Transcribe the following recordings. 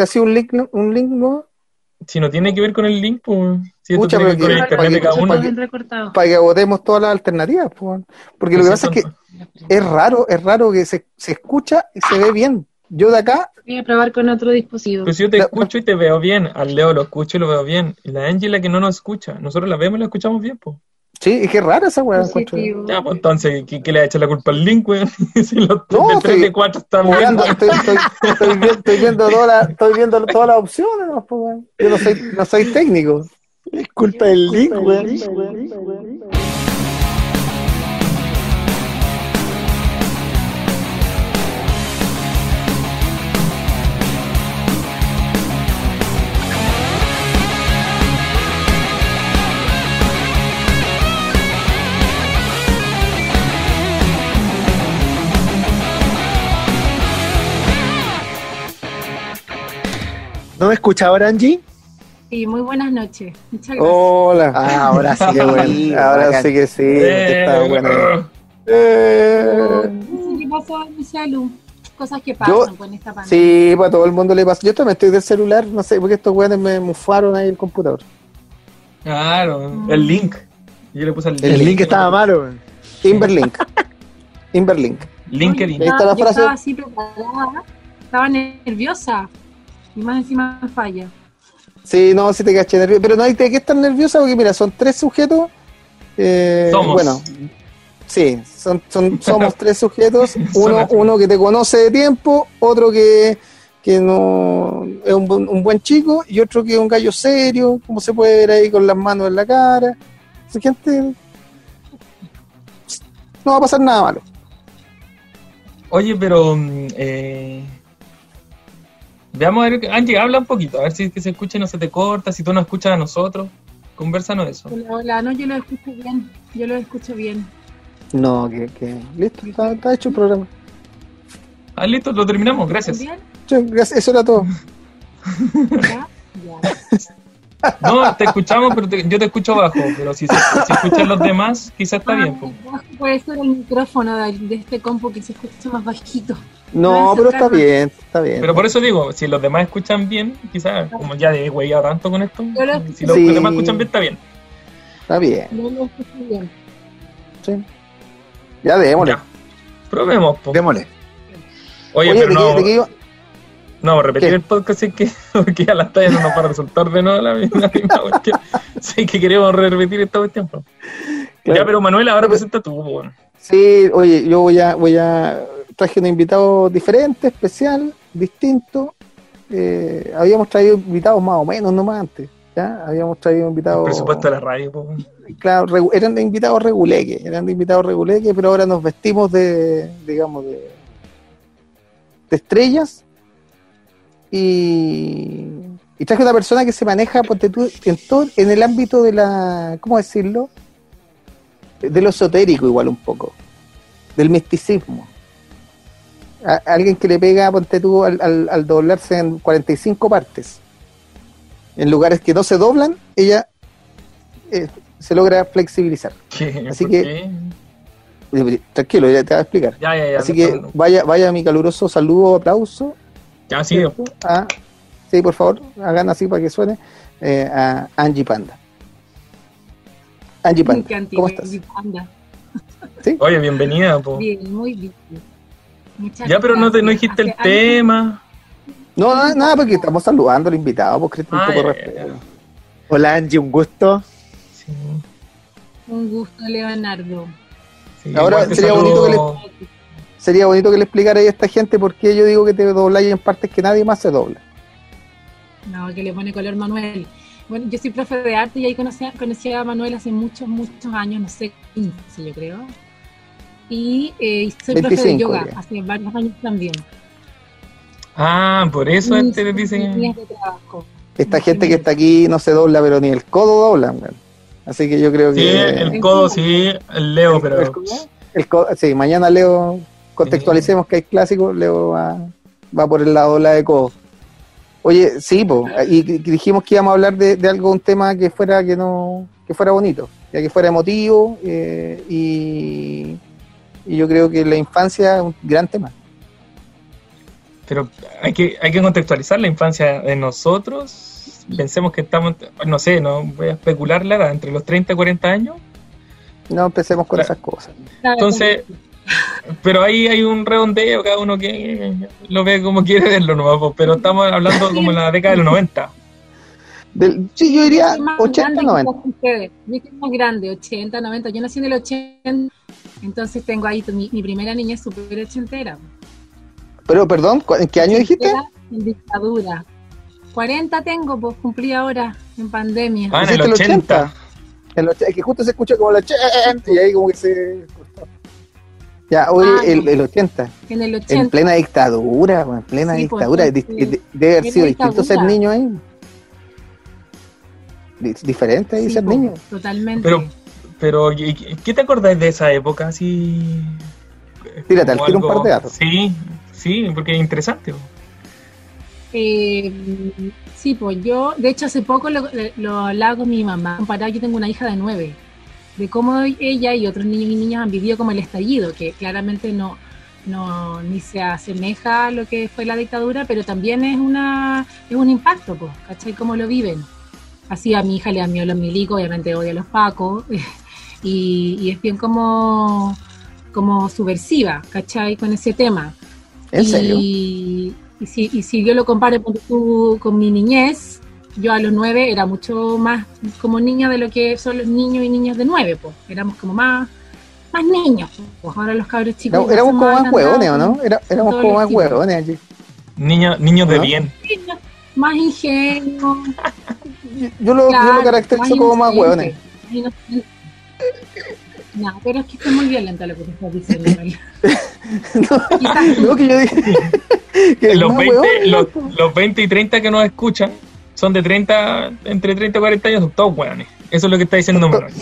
¿Te ha sido un link, un link nuevo? Si no tiene que ver con el link, pues. Si esto Pucha, tiene que ver con el internet de cada para uno. Para que agotemos todas las alternativas. pues. Porque lo que pasa es que es raro, es raro que se, se escucha y se ve bien. Yo de acá, Voy a probar con otro dispositivo. Pues yo te La- escucho y te veo bien. Al Leo lo escucho y lo veo bien. Y la Angie es la que no nos escucha. Nosotros la vemos y la escuchamos bien, pues. Sí, es que es rara esa weá. Ya, pues entonces, ¿qué, qué le ha hecho la culpa al link, weón? si los No, de 3 sí. de 4 están bien. Jugando, weón. estoy, estoy, estoy vi- estoy viendo todas las, estoy viendo todas las opciones, ¿no? pues, weón. Yo no soy, no soy técnico. Es culpa del link, weón. ¿No me escucha ahora, Angie? Sí, muy buenas noches. Muchas gracias. Hola. Ah, ahora sí que bueno. Ahora sí que sí. Eh, está bueno. eh, ¿Qué pasó, Michelu? Cosas que pasan Yo- con esta pandemia. Sí, para todo el mundo le pasa. Yo también estoy del celular, no sé, porque estos weones me mufaron ahí el computador. Claro, el link. Yo le puse el link. El link estaba malo, weón. Inverlink. Inverlink. LinkedIn. Ahí está la Yo estaba así preparada, estaba nerviosa. Y más encima falla. Sí, no, sí te caché nervioso. Pero no hay que estar nerviosa porque, mira, son tres sujetos. eh, Somos. Bueno, sí, son, son, somos tres sujetos. Uno, uno que te conoce de tiempo, otro que, que no es un, buen- un buen chico y otro que es un gallo serio, como se puede ver ahí con las manos en la cara. Esa gente. No va a pasar nada malo. Oye, pero. mm, Eh, veamos a ver. Angie, habla un poquito, a ver si es que se escucha y no se te corta, si tú no escuchas a nosotros. Conversanos eso. Hola, hola, no, yo lo escucho bien. Yo lo escucho bien. No, que, que listo, está, está hecho el programa. Ah, listo, lo terminamos, gracias. ¿Bien? Sí, gracias, Eso era todo. ¿Ya? Ya. No, te escuchamos, pero te- yo te escucho bajo. Pero si, se, si escuchan los demás, quizás está bien. pues. Ah, Puede ser el micrófono de, de este compo que se escucha más bajito. No, pero está bien, está bien. Pero por eso digo, si los demás escuchan bien, quizás, como ya he huellado tanto con esto, si los Sí. demás escuchan bien, está bien. Está bien. Bien. Sí. Ya démosle. Ya. Probemos, po. Démosle. Oye, Oye, pero ¿de, no, qué, no a repetir ¿Qué? el podcast, es que, porque ya las tallas no nos va a resultar de nuevo la misma, cuestión. Sí, que queremos repetir esta cuestión. po. Claro. Ya, pero Manuel, ahora presenta tú, bueno. Sí, oye, yo voy a, voy a traje un invitado diferente, especial, distinto. Eh, habíamos traído invitados más o menos, no más antes. ¿ya? Habíamos traído invitados. presupuesto de la radio, po. Claro, eran de invitados reguleques, eran de invitados reguleques, pero ahora nos vestimos de, digamos, de, de estrellas. Y, y traje una persona que se maneja, en todo, en el ámbito de la, ¿cómo decirlo? De lo esotérico igual un poco, del misticismo. A- alguien que le pega, ponte tú, al, al- al doblarse en 45 partes. En lugares que no se doblan, ella eh, se logra flexibilizar. ¿Qué? Así ¿Por que- qué? Eh, Tranquilo, ya te voy a explicar. Ya, ya, ya. Así no que vaya, vaya mi caluroso saludo, aplauso. Ya, sí. A- sí, por favor, hagan así para que suene. eh, a Angie Panda. Angie Panda, ¿cómo estás? Anda. Oye, bienvenida, po. Bien, muy bien. Muchas Ya, pero no, te, no dijiste el tema. No, nada, nada, porque estamos saludando al invitado, pues Cristian, un Ah, poco ya, respeto. Hola, Angie, un gusto. Sí, Un gusto, Leonardo. sí, Ahora sería bonito Sería bonito que le explicara a esta gente por qué yo digo que te dobláis en partes que nadie más se dobla. No, que le pone color Manuel. Bueno, yo soy profe de arte y ahí conocí, a- conocí a Manuel hace muchos, muchos años, no sé, 15 yo creo. Y eh, soy profe de 25 yoga ya. hace varios años también. Ah, por eso este te dicen. de trabajo. Esta gente que está aquí no se dobla, pero ni el codo dobla. Así que yo creo Sí, que... el codo, sí, el Leo, El- pero. el- El co- sí, mañana Leo, contextualicemos que hay clásico, Leo va, va por el lado de la de codo. Oye, sí, po, y, y dijimos que íbamos a hablar de, de algo, un tema que fuera que no que fuera bonito, ya que fuera emotivo, eh, y, y yo creo que la infancia es un gran tema. pero hay que, hay que contextualizar la infancia de nosotros. Pensemos que estamos, no sé, no voy a especular la edad, entre los 30 y 40 años. No empecemos con Claro. esas cosas. Entonces, pero ahí hay un redondeo, cada uno que lo ve como quiere verlo, nomás, pero estamos hablando como en la década de los 90. Del, sí, yo diría soy más 80, grande 90. que ustedes. Yo soy más grande, 80, 90. Yo nací en el 80, entonces tengo ahí mi, mi primera niña es súper ochentera. Pero, perdón, ¿cu- ¿en qué año dijiste? En dictadura. 40 tengo, pues cumplí ahora en pandemia. Ah, en el Dijiste 80. El och- es que justo se escucha como el 80 y ahí como que se... Ya, hoy Ah, el, el 80, En el en 80. plena dictadura, en plena Sí, pues, dictadura. Di- sí. Debe haber sido distinto ser niño ahí. Di- Diferente ahí Sí, ser pues, niño. Totalmente. Pero, pero, ¿y- y- ¿qué te acordáis de esa época? Así. Tírate, al como tiro un par de datos. Sí, sí, porque es interesante. Eh, sí, pues yo, de hecho, hace poco lo, lo hablaba con mi mamá. Comparado, yo tengo una hija de nueve, de cómo ella y otros niños y niñas han vivido como el estallido, que claramente no, no ni se asemeja a lo que fue la dictadura, pero también es una es un impacto, pues, ¿cachai? Cómo lo viven. Así a mi hija le da miedo los milicos, obviamente odia a los pacos, y, y es bien como, como subversiva, ¿cachai? Con ese tema. ¿En serio? Y, y si, y si yo lo comparo ponte tú, con mi niñez, yo a los nueve era mucho más como niña de lo que son los niños y niñas de nueve, pues. Éramos como más, más niños. Pues ahora los cabros chicos. No, éramos como más ¿o no? Era- éramos como más hueones allí. Niños, niños de ¿No? bien. niños Más ingenuos. Yo, yo lo, yo lo caracterizo como más inocentes. No, pero es que es muy violento lo que te estás diciendo. Quizás No, que yo dije. que Los más 20, hueones, los, loco. los 20 y 30 que nos escuchan son de 30, entre 30 y 40 años, son todos hueones. Eso es lo que está diciendo Manuel.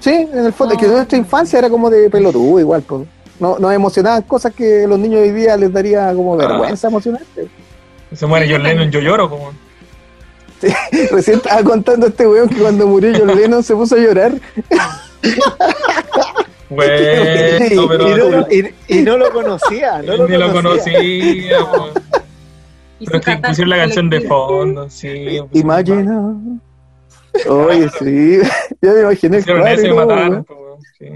Sí, en el fondo, es que nuestra infancia era como de pelotudo igual. pues. No, nos emocionaban cosas que a los niños hoy día les daría como Ah. vergüenza emocionarse. Se muere John Lennon, yo lloro. Como... Recién estaba contando este weón que cuando murió John Lennon se puso a llorar. Bueno, y, pero no, y- y no lo conocía, no lo ni lo conocía. conocía. po. y Pero es que pusieron la canción de fondo, sí. pusieron- Imagina. Oye, sí. Ya me imaginé el eso y y mataron. po, sí.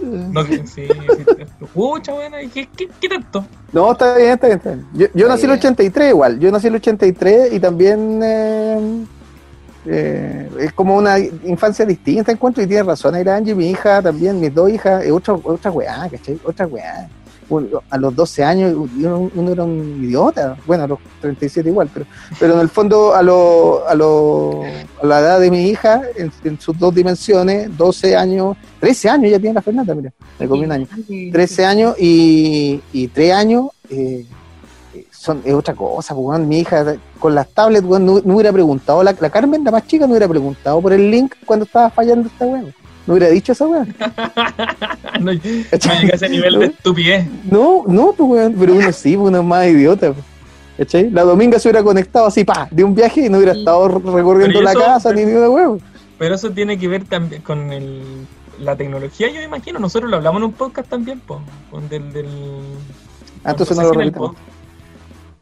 No, que- sí, sí. Pucha, bueno, ¿y ¿qué, qué, qué tanto? No, está bien, está bien. Está bien. Yo, yo Está nací en el bien. 83 igual. Yo nací en el 83 y también eh, eh, es como una infancia distinta, encuentro. Y tiene razón, ahí la Angie, mi hija también, mis dos hijas, es otra, otra weá, ¿cachai? Otra weá. A los 12 años uno, uno era un idiota. Bueno, a los 37 igual, pero, pero en el fondo a, lo, a, lo, a la edad de mi hija, en, en sus dos dimensiones, 12 años, 13 años ya tiene la Fernanda, mira, me comí un año. Sí. 13 años y, y 3 años eh, son, es otra cosa, pues, weón. mi hija con las tablets weón, no, no hubiera preguntado, la, la Carmen, la más chica, no hubiera preguntado por el link cuando estaba fallando esta weón. No hubiera dicho esa weón. No, no a ese nivel de estupidez. No, no, pues weón, pero uno sí, pues, uno es más idiota. pues. ¿Cachai? La dominga se hubiera conectado así, pa, de un viaje y no hubiera estado recorriendo la eso- casa ni ni una huevo. Pero eso tiene que ver también con el, la tecnología, yo me imagino. Nosotros lo hablamos en un podcast también, po, con del, del Ah, entonces no lo en.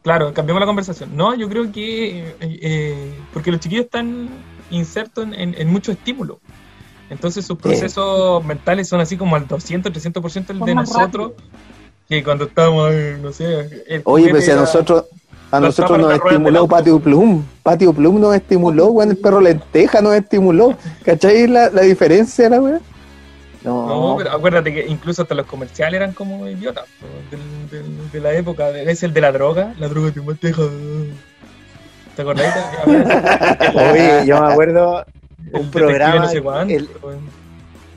Claro, cambiamos la conversación. No, yo creo que eh, eh, porque los chiquillos están insertos en, en, en mucho estímulo. Entonces sus procesos mentales son así como al 200, 300% el Son de nosotros, que cuando estamos, eh, no sé, el Oye, juguete pues si a nosotros, a nosotros nos estimuló. Patio Plum. Patio Plum nos estimuló, weón. El perro lenteja nos estimuló. ¿Cachai la, la diferencia, la weón? No, No, pero acuérdate que incluso hasta los comerciales eran como idiotas po, del- del- de la época. Es el de la droga, la droga te mateja. ¿Te acordás? Oye, yo me acuerdo un programa, no sé cuánto, el- weón.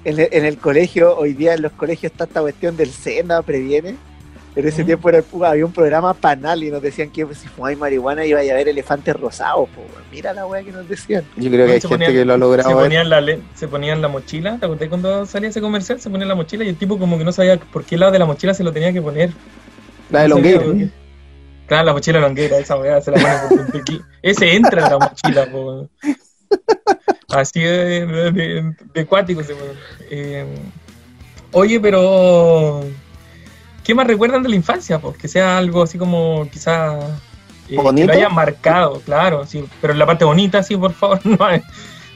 en el, en el colegio, hoy día en los colegios está esta cuestión del SENA, previene. En ese tiempo era, había un programa panal y nos decían que si fumáis marihuana iba a haber elefantes rosados. po. Mira la weá que nos decían. yo creo que hay Se gente ponían- que lo ha se logrado. ver. ponían, la, se ponían la mochila, ¿te acordás cuando salía ese comercial? Se ponía la mochila y el tipo como que no sabía por qué lado de la mochila se lo tenía que poner. La de No Longueira. Claro, la mochila longuera, esa weá se la pone por aquí. Ese entra en la mochila, po. Así de, de, de- de cuático weón. Eh, oye, pero ¿qué más recuerdan de la infancia? Pues que sea algo así como quizá eh, que lo hayan marcado, claro, sí, pero en la parte bonita, sí, por favor, no, es-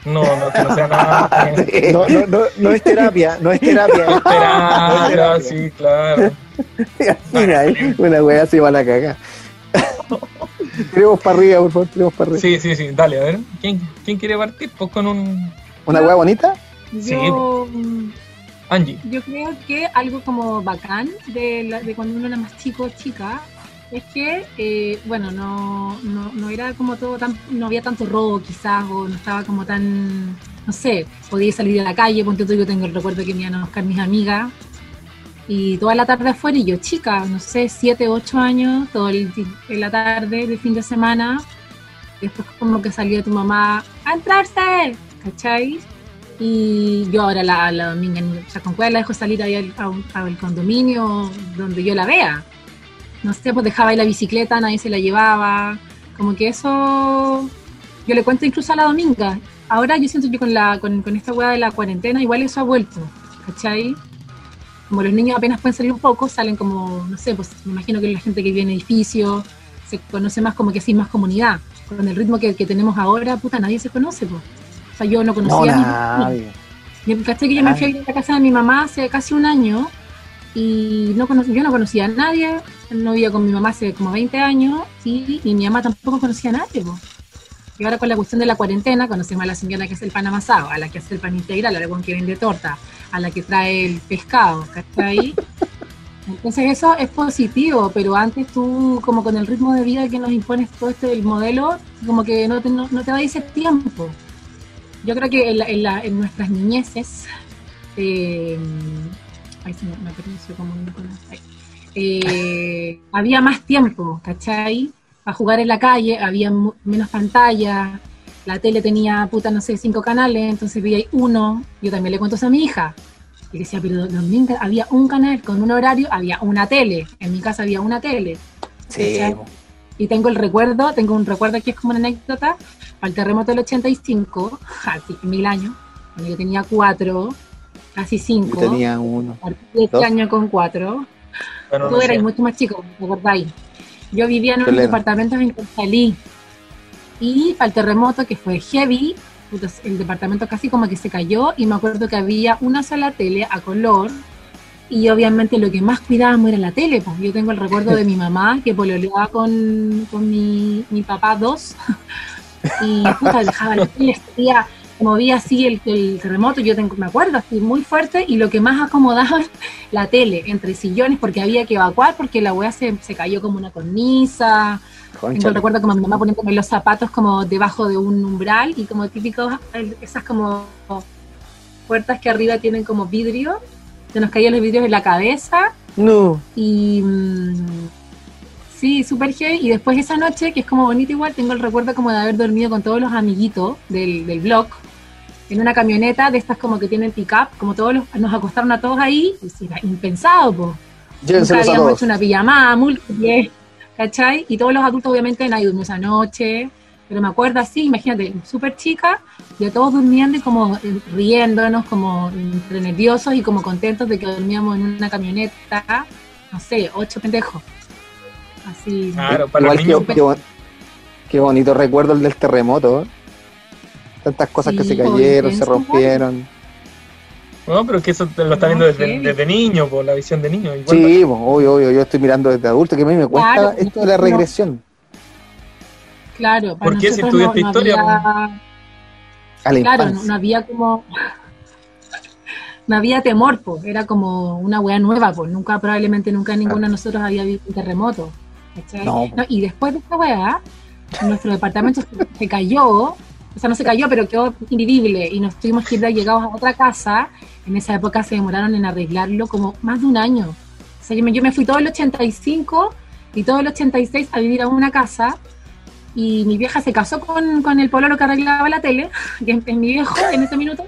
no, no, que no sea nada. eh, No, no, no, no es terapia, no es terapia. terapia, sí, claro. Mira, ahí, una wea así va a la caga. Tiremos para arriba, por favor, tiremos para arriba. Sí, sí, sí, dale, a ver, ¿quién, quién quiere partir? Pues con un ¿Una wea bonita? Sí. Yo, Angie. yo creo que algo como bacán de, la- de cuando uno era más chico chica es que, eh, bueno, no, no, no era como todo tan, no había tanto robo quizás, o no estaba como tan, no sé, podía salir a la calle, tú, yo tengo el recuerdo que me iban a buscar mis amigas, y toda la tarde afuera, y yo chica, no sé, siete, ocho años, en la tarde de fin de semana, después como que salía tu mamá a entrarse, ¿cachai? Y yo ahora la, la dominga, con cuál la dejo salir ahí al, a al condominio donde yo la vea. No sé, pues dejaba ahí la bicicleta, nadie se la llevaba. Como que eso yo le cuento incluso a la dominga. Ahora yo siento que con, la, con, con esta hueá de la cuarentena igual eso ha vuelto, ¿cachai? Como los niños apenas pueden salir un poco, salen como, no sé, pues me imagino que la gente que vive en edificios se conoce más como que así más comunidad. Con el ritmo que, que tenemos ahora, puta, nadie se conoce, pues. Sea, yo no No, conocía a mi- nadie. yo, ¿cachai? que yo me fui a la casa de mi mamá hace casi un año y no cono- yo no conocía a nadie, no vivía con mi mamá hace como 20 años y, y mi mamá tampoco conocía a nadie. po. Y ahora con la cuestión de la cuarentena conocemos a la señora que hace el pan amasado, a la que hace el pan integral, a la que vende torta, a la que trae el pescado, ¿cachai? Entonces eso es positivo, pero antes tú, como con el ritmo de vida que nos impones todo este el modelo, como que no te, no, no te va a ese tiempo. Yo creo que en, la- en la- en nuestras niñeces, eh, ay, se me, me pronunció como un icono, ay. Eh, había más tiempo, ¿cachai? Para jugar en la calle, había menos pantalla, la tele tenía, puta, no sé, cinco canales, entonces veía ahí uno, yo también le cuento eso a mi hija, y decía, pero domingo había un canal con un horario, había una tele, en mi casa había una tele, Sí, y tengo el recuerdo, tengo un recuerdo que es como una anécdota, para el terremoto del 85, así mil años, cuando yo tenía cuatro, casi yo cinco, tenía uno. partí de este dos. año con cuatro, Bueno, tú no eras mucho más chico, ¿te acordáis? Yo vivía en un departamento en Conchalí, y para el terremoto, que fue heavy, el departamento casi como que se cayó, y me acuerdo que había una sola tele a color, y obviamente lo que más cuidábamos era la tele. Pues. Yo tengo el recuerdo de mi mamá que pololeaba con, con mi, mi papá dos y puta, dejaba la tele, salía, movía así el, el terremoto, yo tengo, me acuerdo, así muy fuerte y lo que más acomodaba la tele entre sillones porque había que evacuar porque la weá se, se cayó como una cornisa. Concha. el recuerdo como mi mamá poniéndome los zapatos como debajo de un umbral y como típicos, esas como puertas que arriba tienen como vidrio, se nos caían los vidrios en la cabeza No. y mm, sí, súper heavy. Y después esa noche, que es como bonito igual, tengo el recuerdo como de haber dormido con todos los amiguitos del, del blog en una camioneta de estas como que tienen pick-up, como todos los, nos acostaron a todos ahí, y era impensado, po. Nunca a habíamos todos. hecho una pijamada múltiple, ¿cachai? Y todos los adultos obviamente nadie durmió esa noche, pero me acuerdo así, imagínate, súper chica, y a todos durmiendo y como riéndonos, como entre nerviosos y como contentos de que dormíamos en una camioneta, no sé, ocho pendejos. Así. Claro, para los Igual niños. que, qué, bon- qué bonito recuerdo el del terremoto. ¿eh? Tantas cosas que se cayeron, se rompieron. No, pero es que eso te lo está No, viendo desde, niño, por la visión de niño. Igual Sí, obvio, obvio. Yo estoy mirando desde adulto, que a mí me cuesta Claro, esto de la no. regresión. Claro, para ¿Por qué si estudiaste historia, había- A la claro, no, no había como. No había temor, pues. Era como una wea nueva, pues. Nunca, probablemente nunca ninguno de nosotros había vivido un terremoto. No. No, y después de esta wea, nuestro departamento se- cayó. O sea, no se cayó, pero quedó invivible. Y nos tuvimos que ir llegados a otra casa. En esa época se demoraron en arreglarlo como más de un año. O sea, yo me, yo me fui todo el 85 y todo el 86 a vivir a una casa. Y mi vieja se casó con, con el pololo que arreglaba la tele, que es, mi viejo en ese minuto,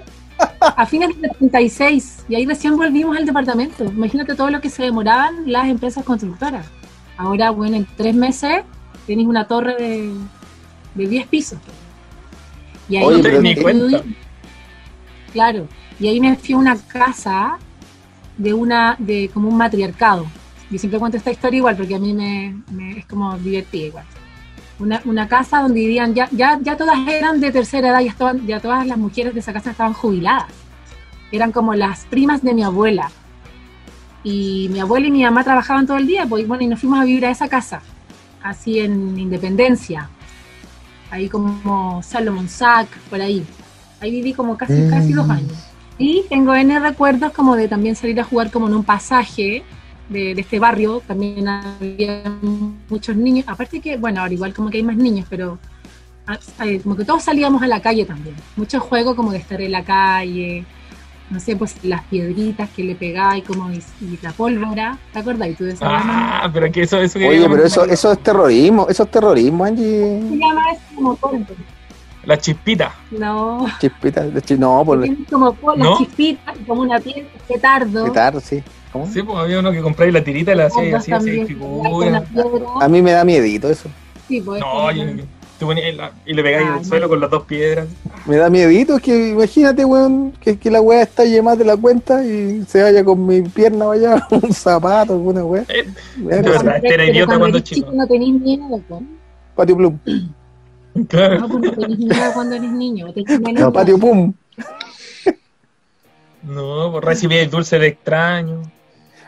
a fines del 76. Y ahí recién volvimos al departamento. Imagínate todo lo que se demoraban las empresas constructoras. Ahora, bueno, en tres meses tenéis una torre de, de 10 pisos. Y ahí Oye, cuenta. Claro, y ahí me fui a una casa de una, de como un matriarcado. Yo siempre cuento esta historia igual porque a mí me, me- es como divertida igual. Una, una casa donde vivían, ya, ya, ya todas eran de tercera edad, ya, estaban, ya todas las mujeres de esa casa estaban jubiladas. Eran como las primas de mi abuela. Y mi abuela y mi mamá trabajaban todo el día, pues y bueno, y nos fuimos a vivir a esa casa, así en Independencia, ahí como Salomon Sack, por ahí. Ahí viví como casi, Mm. casi dos años. Y tengo N recuerdos como de también salir a jugar como en un pasaje de, de este barrio, también había muchos niños, aparte que, bueno, ahora igual como que hay más niños, pero ah, eh, como que todos salíamos a la calle también. Mucho juego como de estar en la calle, no sé, pues las piedritas que le pegáis como y, y la pólvora, ¿te acuerdas? Y tú de esa Ah, pero que eso, eso que Oye, pero eso, eso es terrorismo, eso es terrorismo, Angie. se llama eso como polvo. La chispita. No, Chispita, de chi- no, por como po- ¿No? las chispitas y como una piel petardo. petar, sí. ¿Cómo? Sí, pues había uno que compráis la tirita y la hacía así, así, también, figura. piedra. A mí me da miedito eso. Sí, pues, No, como- tú ponías la- y le pegáis Ah, al suelo con las dos piedras. Me da miedito, es que imagínate, weón, que, que la weá estalle más de la cuenta y se vaya con mi pierna vaya un zapato, alguna weá. Eh, de verdad, este era pero idiota cuando eres chico. No tenés miedo, pues. Patio Plum. Claro. No, pues no tenés miedo cuando eres niño. Tenés menos No, Patio Pum. No, pues recibí el dulce de extraño.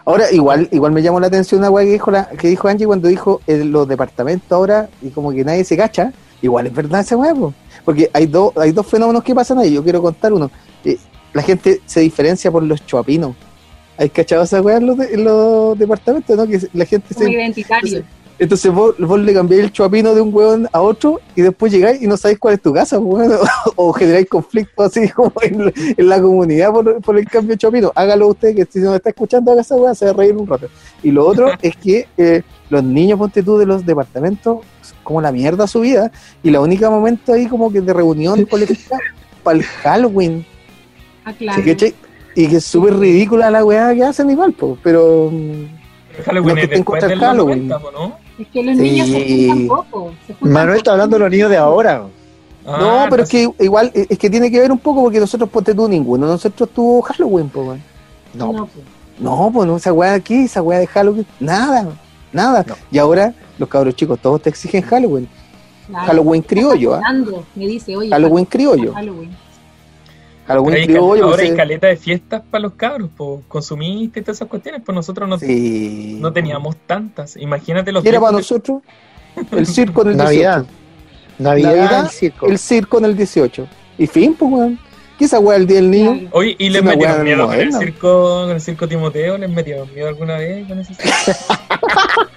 Ahora, igual, igual me llamó la atención una weá que dijo, la, que dijo Angie cuando dijo eh, los departamentos ahora y como que nadie se cacha. Igual es verdad esa weá, po. porque hay, dos hay dos fenómenos que pasan ahí. Yo quiero contar uno. Eh, la gente se diferencia por los chuapinos. ¿Hay cachado esa weá en los, de- en los departamentos? ¿no? Que la gente como se, identitario. Entonces vos, vos le cambiáis el chuapino de un hueón a otro y después llegáis y no sabéis cuál es tu casa, pues, weón, o, generáis conflictos así como en, en la comunidad por, por el cambio de chuapino. Hágalo usted, que si no está escuchando, haga esa weá, se va a reír un rato. Y lo otro es que eh, los niños, ponte tú, de los departamentos, como la mierda su vida, y la única momento ahí como que de reunión colectiva para el Halloween. Ah, claro. Y que es súper ridícula la weá que hacen igual, pues, pero... Halloween es después del el Halloween. 90, po, ¿no? Es que los Sí. niños se juntan poco. se juntan Manuel está hablando de los niños de ahora. Ah, No, pero es que igual, eh, es que tiene que ver un poco porque nosotros, ponte tú, ninguno nosotros tuvo Halloween, pues, weón. No, No, pues. No, pues no, esa weá aquí, esa weá de Halloween, nada, nada. No. Y ahora los cabros chicos todos te exigen Halloween. Claro. Halloween criollo, ¿ah? Hablando, Me dice, oye, Halloween criollo. Halloween. Halloween Hay cal- criollo. ahora pues, hay eh, caleta de fiestas para los cabros, pues consumiste y todas esas cuestiones, pues nosotros no, sí. no teníamos tantas. Imagínate los ¿Qué era para nosotros? El circo en el Navidad. 18. Navidad, Navidad, el circo. El circo en el 18. Y fin, pues, weón. ¿Qué esa weá el día del niño? Oye, ¿y Es les metieron miedo con el circo, con el circo Timoteo? ¿Les metieron miedo alguna vez con ese circo?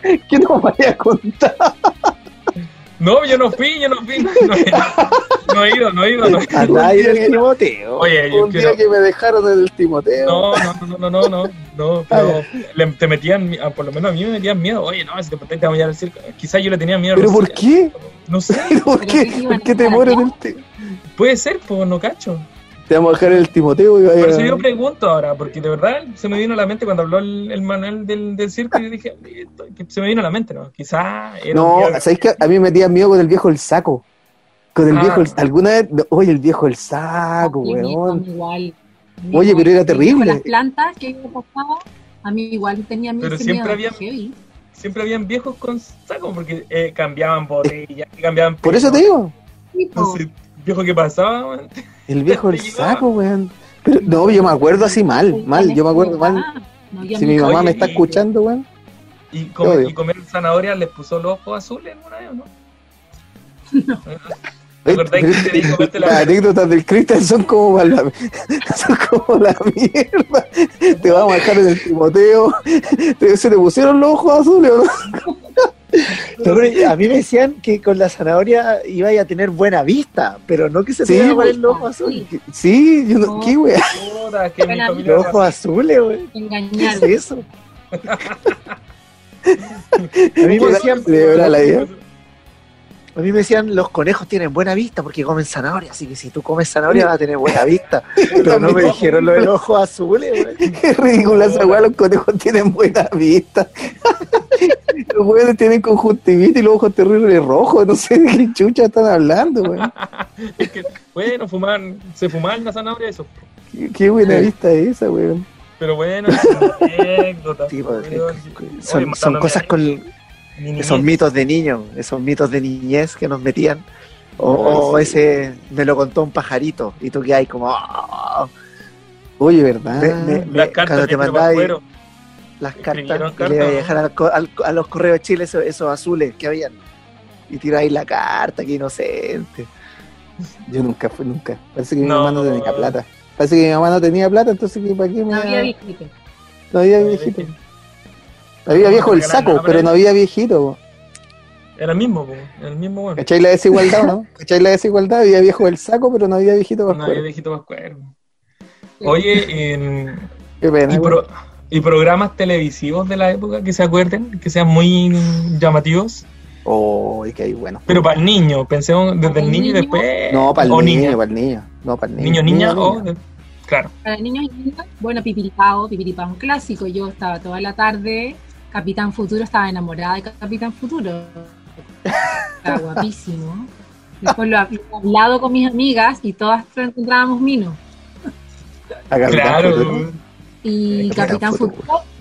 ¿Qué nos vaya a contar? No, yo no fui, yo no fui. No, he- no he ido, no he ido. No, he ido. Del Timoteo. Oye, yo Un día que me dejaron en el Timoteo. No, no, no, no, no, no, no, pero le- te metían, ah, por lo menos a mí me metían miedo. Oye, no, si te portaste te vamos a al circo. Quizás yo le tenía miedo a ¿Pero por qué? No sé, ¿Por qué? ¿Por qué te el Timoteo? puede ser, pues no cacho. Te vamos a dejar el Timoteo y vaya- Por eso yo pregunto ahora, porque de verdad se me vino a la mente cuando habló el, el Manuel del, del circo y yo dije, "Oye, esto- que se me vino a la mente, ¿no? Quizás era No, ¿sabéis que A mí me metía miedo con el viejo el saco. Con el Ah. viejo el- alguna vez, oye, el viejo el saco, weón. igual. Oye, pero era Con terrible. las plantas que yo pasaba, a mí igual tenía miedo. Pero siempre miedo, había- heavy. siempre habían viejos con saco porque eh, cambiaban botellas, cambiaban Por eso te digo. Entonces, viejo que pasaba, man. El viejo el Te llevaba. saco, weón. Pero no, yo me acuerdo así mal, mal, yo me acuerdo mal. Ah, no, Si mi mamá Oye, me está y- escuchando, weón. y, comer, odio. y comer zanahoria les puso los ojos azules en una vez, ¿o ¿no? ¿Te acordáis que te la- Las anécdotas del Cristian son como para la, son como la mierda. Te vamos a dejar en el Timoteo. Te- ¿Se te pusieron los ojos azules o no? A mí me decían que con la zanahoria iba a tener buena vista, pero no que se te Sí, iban a poner pues, los ojos azules. sí, yo no, No. ¿qué, familia Los ojos azules, güey. ¿Qué engañar. es eso? A mí me decían, De verdad, la idea. A mí me decían los conejos tienen buena vista porque comen zanahoria, así que si tú comes zanahoria vas a tener buena vista. Pero no me dijeron lo de los ojos azules, güey. Qué ridícula esa weá, los conejos tienen buena vista. Los weones tienen conjuntivitis y los ojos terribles rojos, no sé de qué chucha están hablando, weón. Es que, bueno, fumaban, se fumaban la zanahoria eso. Qué, qué buena vista es esa, weón. Pero bueno, es una anécdota. Sí, son, cosas con. Esos mitos de niños, esos mitos de niñez que nos metían. O, Oh, o sí. ese me lo contó un pajarito y tú que hay como. Oye, ¿verdad? Me- me- Las cartas cuando te mandaba las cartas y le iba a cartas, dejar al co- al- a los correos de Chile esos, esos azules que habían. Y tiráis la carta, que inocente. Yo nunca fui, nunca. Parece que mi No. mamá no tenía plata. Parece que mi mamá no tenía plata, entonces ¿qué- ¿para qué me No había no viejito. había viejito? Había viejo el saco, pero no había viejito. po. Era el mismo, po, era el mismo bueno. ¿Cachai la desigualdad no? ¿Cachai la desigualdad? Había viejo el saco, pero no había viejito No había Pascuero. viejito Pascuero. Oye, en- Qué pena. y, pro- y programas televisivos de la época que se acuerden, que sean muy llamativos, Oh, y que hay bueno. pero para el niño, pensemos desde ¿Para el niño y después. No, para el o niño, niña. para el niño. No, para el niño. Niño, niña, Niño, o. niña. Claro. Para niños y niñas, bueno, Pipiripao, Pipiripao un clásico. Yo estaba toda la tarde, Capitán Futuro, estaba enamorada de Capitán Futuro. Estaba guapísimo. Después lo he hablado con mis amigas y todas encontrábamos Mino. Claro. Y Capitán Capitán Futuro. Futuro.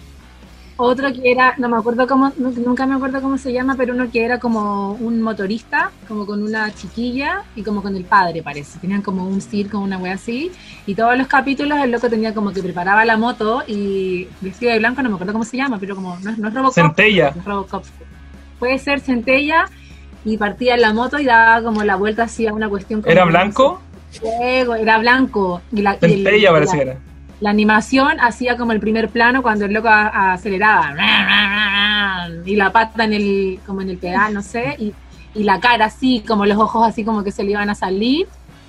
Otro que era, no me acuerdo cómo, nu- nunca me acuerdo cómo se llama, pero uno que era como un motorista, como con una chiquilla y como con el padre, parece. Tenían como un circo, una wea así. Y todos los capítulos el loco tenía como que preparaba la moto y vestido de blanco, no me acuerdo cómo se llama, pero como no, es- no es Robocop. Centella. no es Robocop. Puede ser centella y partía en la moto y daba como la vuelta hacia una cuestión como ¿Era blanco? fuego, era blanco. Y la, y el- Centella parece la- que era. La animación hacía como el primer plano cuando el loco a- aceleraba y la pata en el como en el pedal no sé y, y la cara así como los ojos así como que se le iban a salir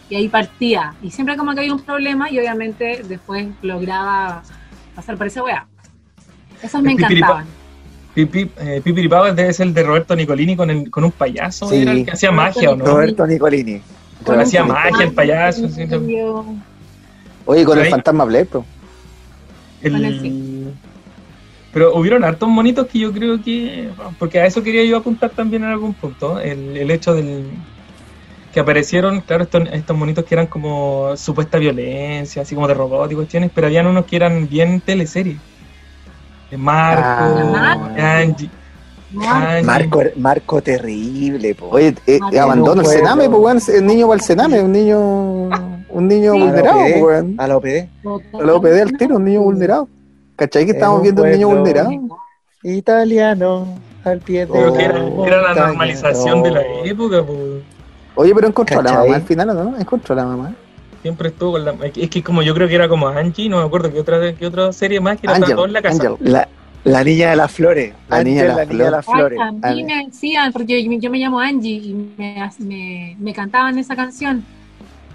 y ahí partía y siempre como que había un problema y obviamente después lograba pasar por esa wea esos me encantaban Pipi, eh, Pipiripao debe ser el de Roberto Nicolini con, el, con un payaso. Sí. Era el que hacía magia, ¿o no? Roberto Nicolini. Hacía magia el payaso. Oye, con el Ahí. fantasma Blair, po. El- el Pero hubieron hartos monitos que yo creo que. Porque a eso quería yo apuntar también en algún punto. El, el hecho del. Que aparecieron, claro, estos, estos monitos que eran como supuesta violencia, así como de robot y cuestiones, pero habían unos que eran bien teleseries. De Marco, Ah. Angie. Angie. Marco, Marco terrible, po. Oye, eh, abandona el pues, weón. El niño va al cename, un niño. Un niño Sí. a la vulnerado, OPD, pues, weón. a la OPD. Lo OPD al tiro, un niño vulnerado. ¿Cachai que estamos un viendo un niño vulnerado? Italiano, al pie de Creo que era, la era la normalización de la No. época, pues. Oye, pero encontró a la mamá al final, ¿o no? Encontró a la mamá. Siempre estuvo con la. Es que como yo creo que era como Angie, no me acuerdo qué otra, qué otra serie más que era todo en la casa. Ángel. La, la niña de las flores. La niña de la niña de las flores. a mí me decían, porque yo, yo me llamo Angie y me, me, me cantaban esa canción,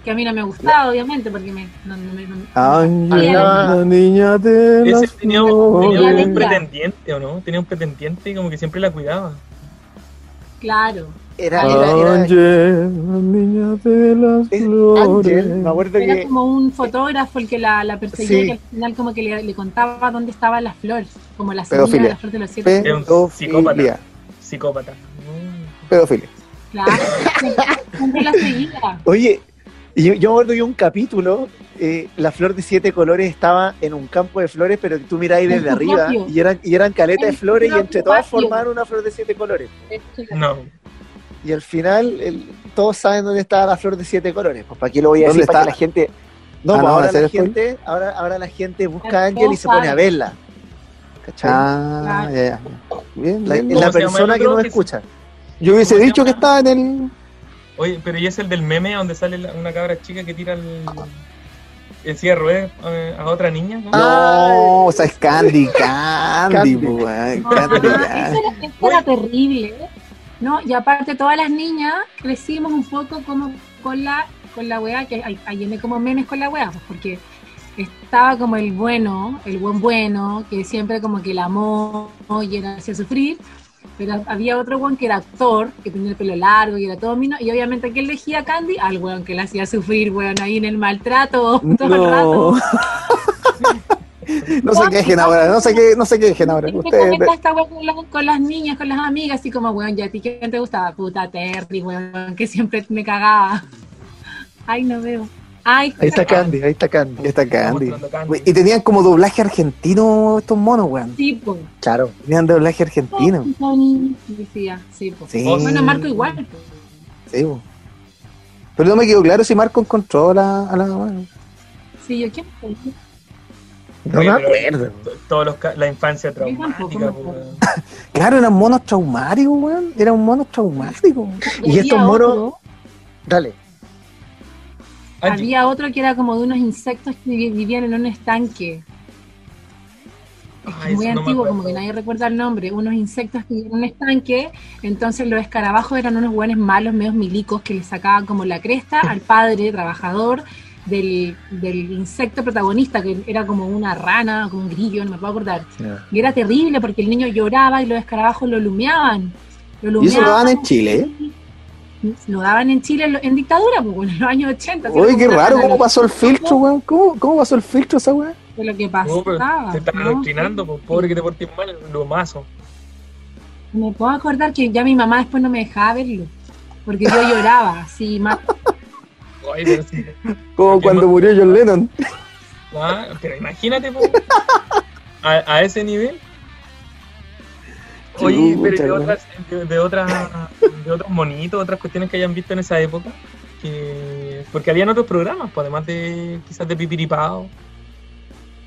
que a mí no me gustaba, obviamente, porque me... No, no, me- no- Ángel, la niña de Ese las tenía, un- tenía flores. un pretendiente, ¿o no? Tenía un pretendiente y como que siempre la cuidaba. claro. Era, era, era, niña de las es flores. Era que como un fotógrafo el que la, la perseguía Sí. y al final como que le, le contaba dónde estaban las flores, como la semilla de Pedofilia. la flor de los siete. Era un. Psicópata. Mm. Pedofilia. Claro, siempre la seguía. Oye, yo, yo me acuerdo que un capítulo, eh, la flor de siete colores estaba en un campo de flores, pero tú miráis desde arriba y eran, y eran caletas de flores y entre todas formaban una flor de siete colores. No. Y al final el- todos saben dónde estaba la flor de siete colores. Pues para qué lo voy a ¿Dónde decir para que la gente. No, Ah, pues ¿no ahora la gente, ahora, ahora la gente busca a Ángel y se pone a verla. ¿Cachai? Ah, ya, ya. Bien, la bien. la ¿Cómo se llama persona que Que- escucha. Yo hubiese ¿Cómo se dicho que estaba en el. Oye, pero ¿y es el del meme donde sale la- una cabra chica que tira el, el ruedas eh, a otra niña? ¿no? No, o sea, es Candy, Candy, Candy. Candy, eso Candy. era, eso era terrible, ¿eh? ¿no? Y aparte todas las niñas crecimos un poco como con la con la weá, que hay, hay viene como memes con la weá, pues porque estaba como el bueno, el buen bueno, que siempre como que la amó y era hacía sufrir, pero había otro weón que era actor, que tenía el pelo largo y era todo mino, y obviamente que elegía a Candy al weón que la hacía sufrir, weón, ahí en el maltrato todo el rato. No. No se quejen ahora, no se, que, no se quejen ahora. Ustedes, esta con, la- con las niñas, con las amigas, así como, weón, ya a ti quién te gustaba, puta Terry, weón, que siempre me cagaba. Ay, no veo. Ay, Ahí está Candy, ahí está Candy. Ya está Candy. Y tenían como doblaje argentino estos monos, weón. Sí, pues. Claro. Tenían doblaje argentino. Decía, sí, pues. Sí. Bueno, Marco igual. pues. Sí, po. Pero no me quedó claro si Marco encontró a la, a la mamá. Sí, yo quién fue? No Oye, me acuerdo. Todos los la infancia traumática, weón. Claro, eran monos traumáticos, weón. Eran monos traumáticos. Y había estos monos- otro- Dale. Había otro que era como de unos insectos que vi- vivían en un estanque. muy eso no me antiguo, como que nadie recuerda el nombre. Unos insectos que vivían en un estanque. Entonces los escarabajos eran unos buenos malos, medios milicos, que le sacaban como la cresta al padre trabajador del, del insecto protagonista, que era como una rana, como un grillo, no me puedo acordar. Y era terrible porque el niño lloraba y los escarabajos lo lumeaban. Lo Y eso lo daban en lumeaban. Chile, ¿eh? Lo daban en Chile en, lo- en dictadura, pues, en los años 80. así Oye, como qué raro, ¿cómo pasó el filtro, weón? ¿Cómo, cómo pasó el filtro esa weón? De lo que No, pasaba. te están ¿no? adoctrinando, po, pobre que te portes mal, lo mazo. Me puedo acordar que ya mi mamá después no me dejaba verlo. Porque yo lloraba, así, más. Ay, pero sí. Como cuando murió John Lennon. Ah, pero imagínate, po. A, a ese nivel. Oye, pero de otras, de, de otras, de otros monitos, otras cuestiones que hayan visto en esa época, que porque habían otros programas, pues además de quizás de Pipiripao.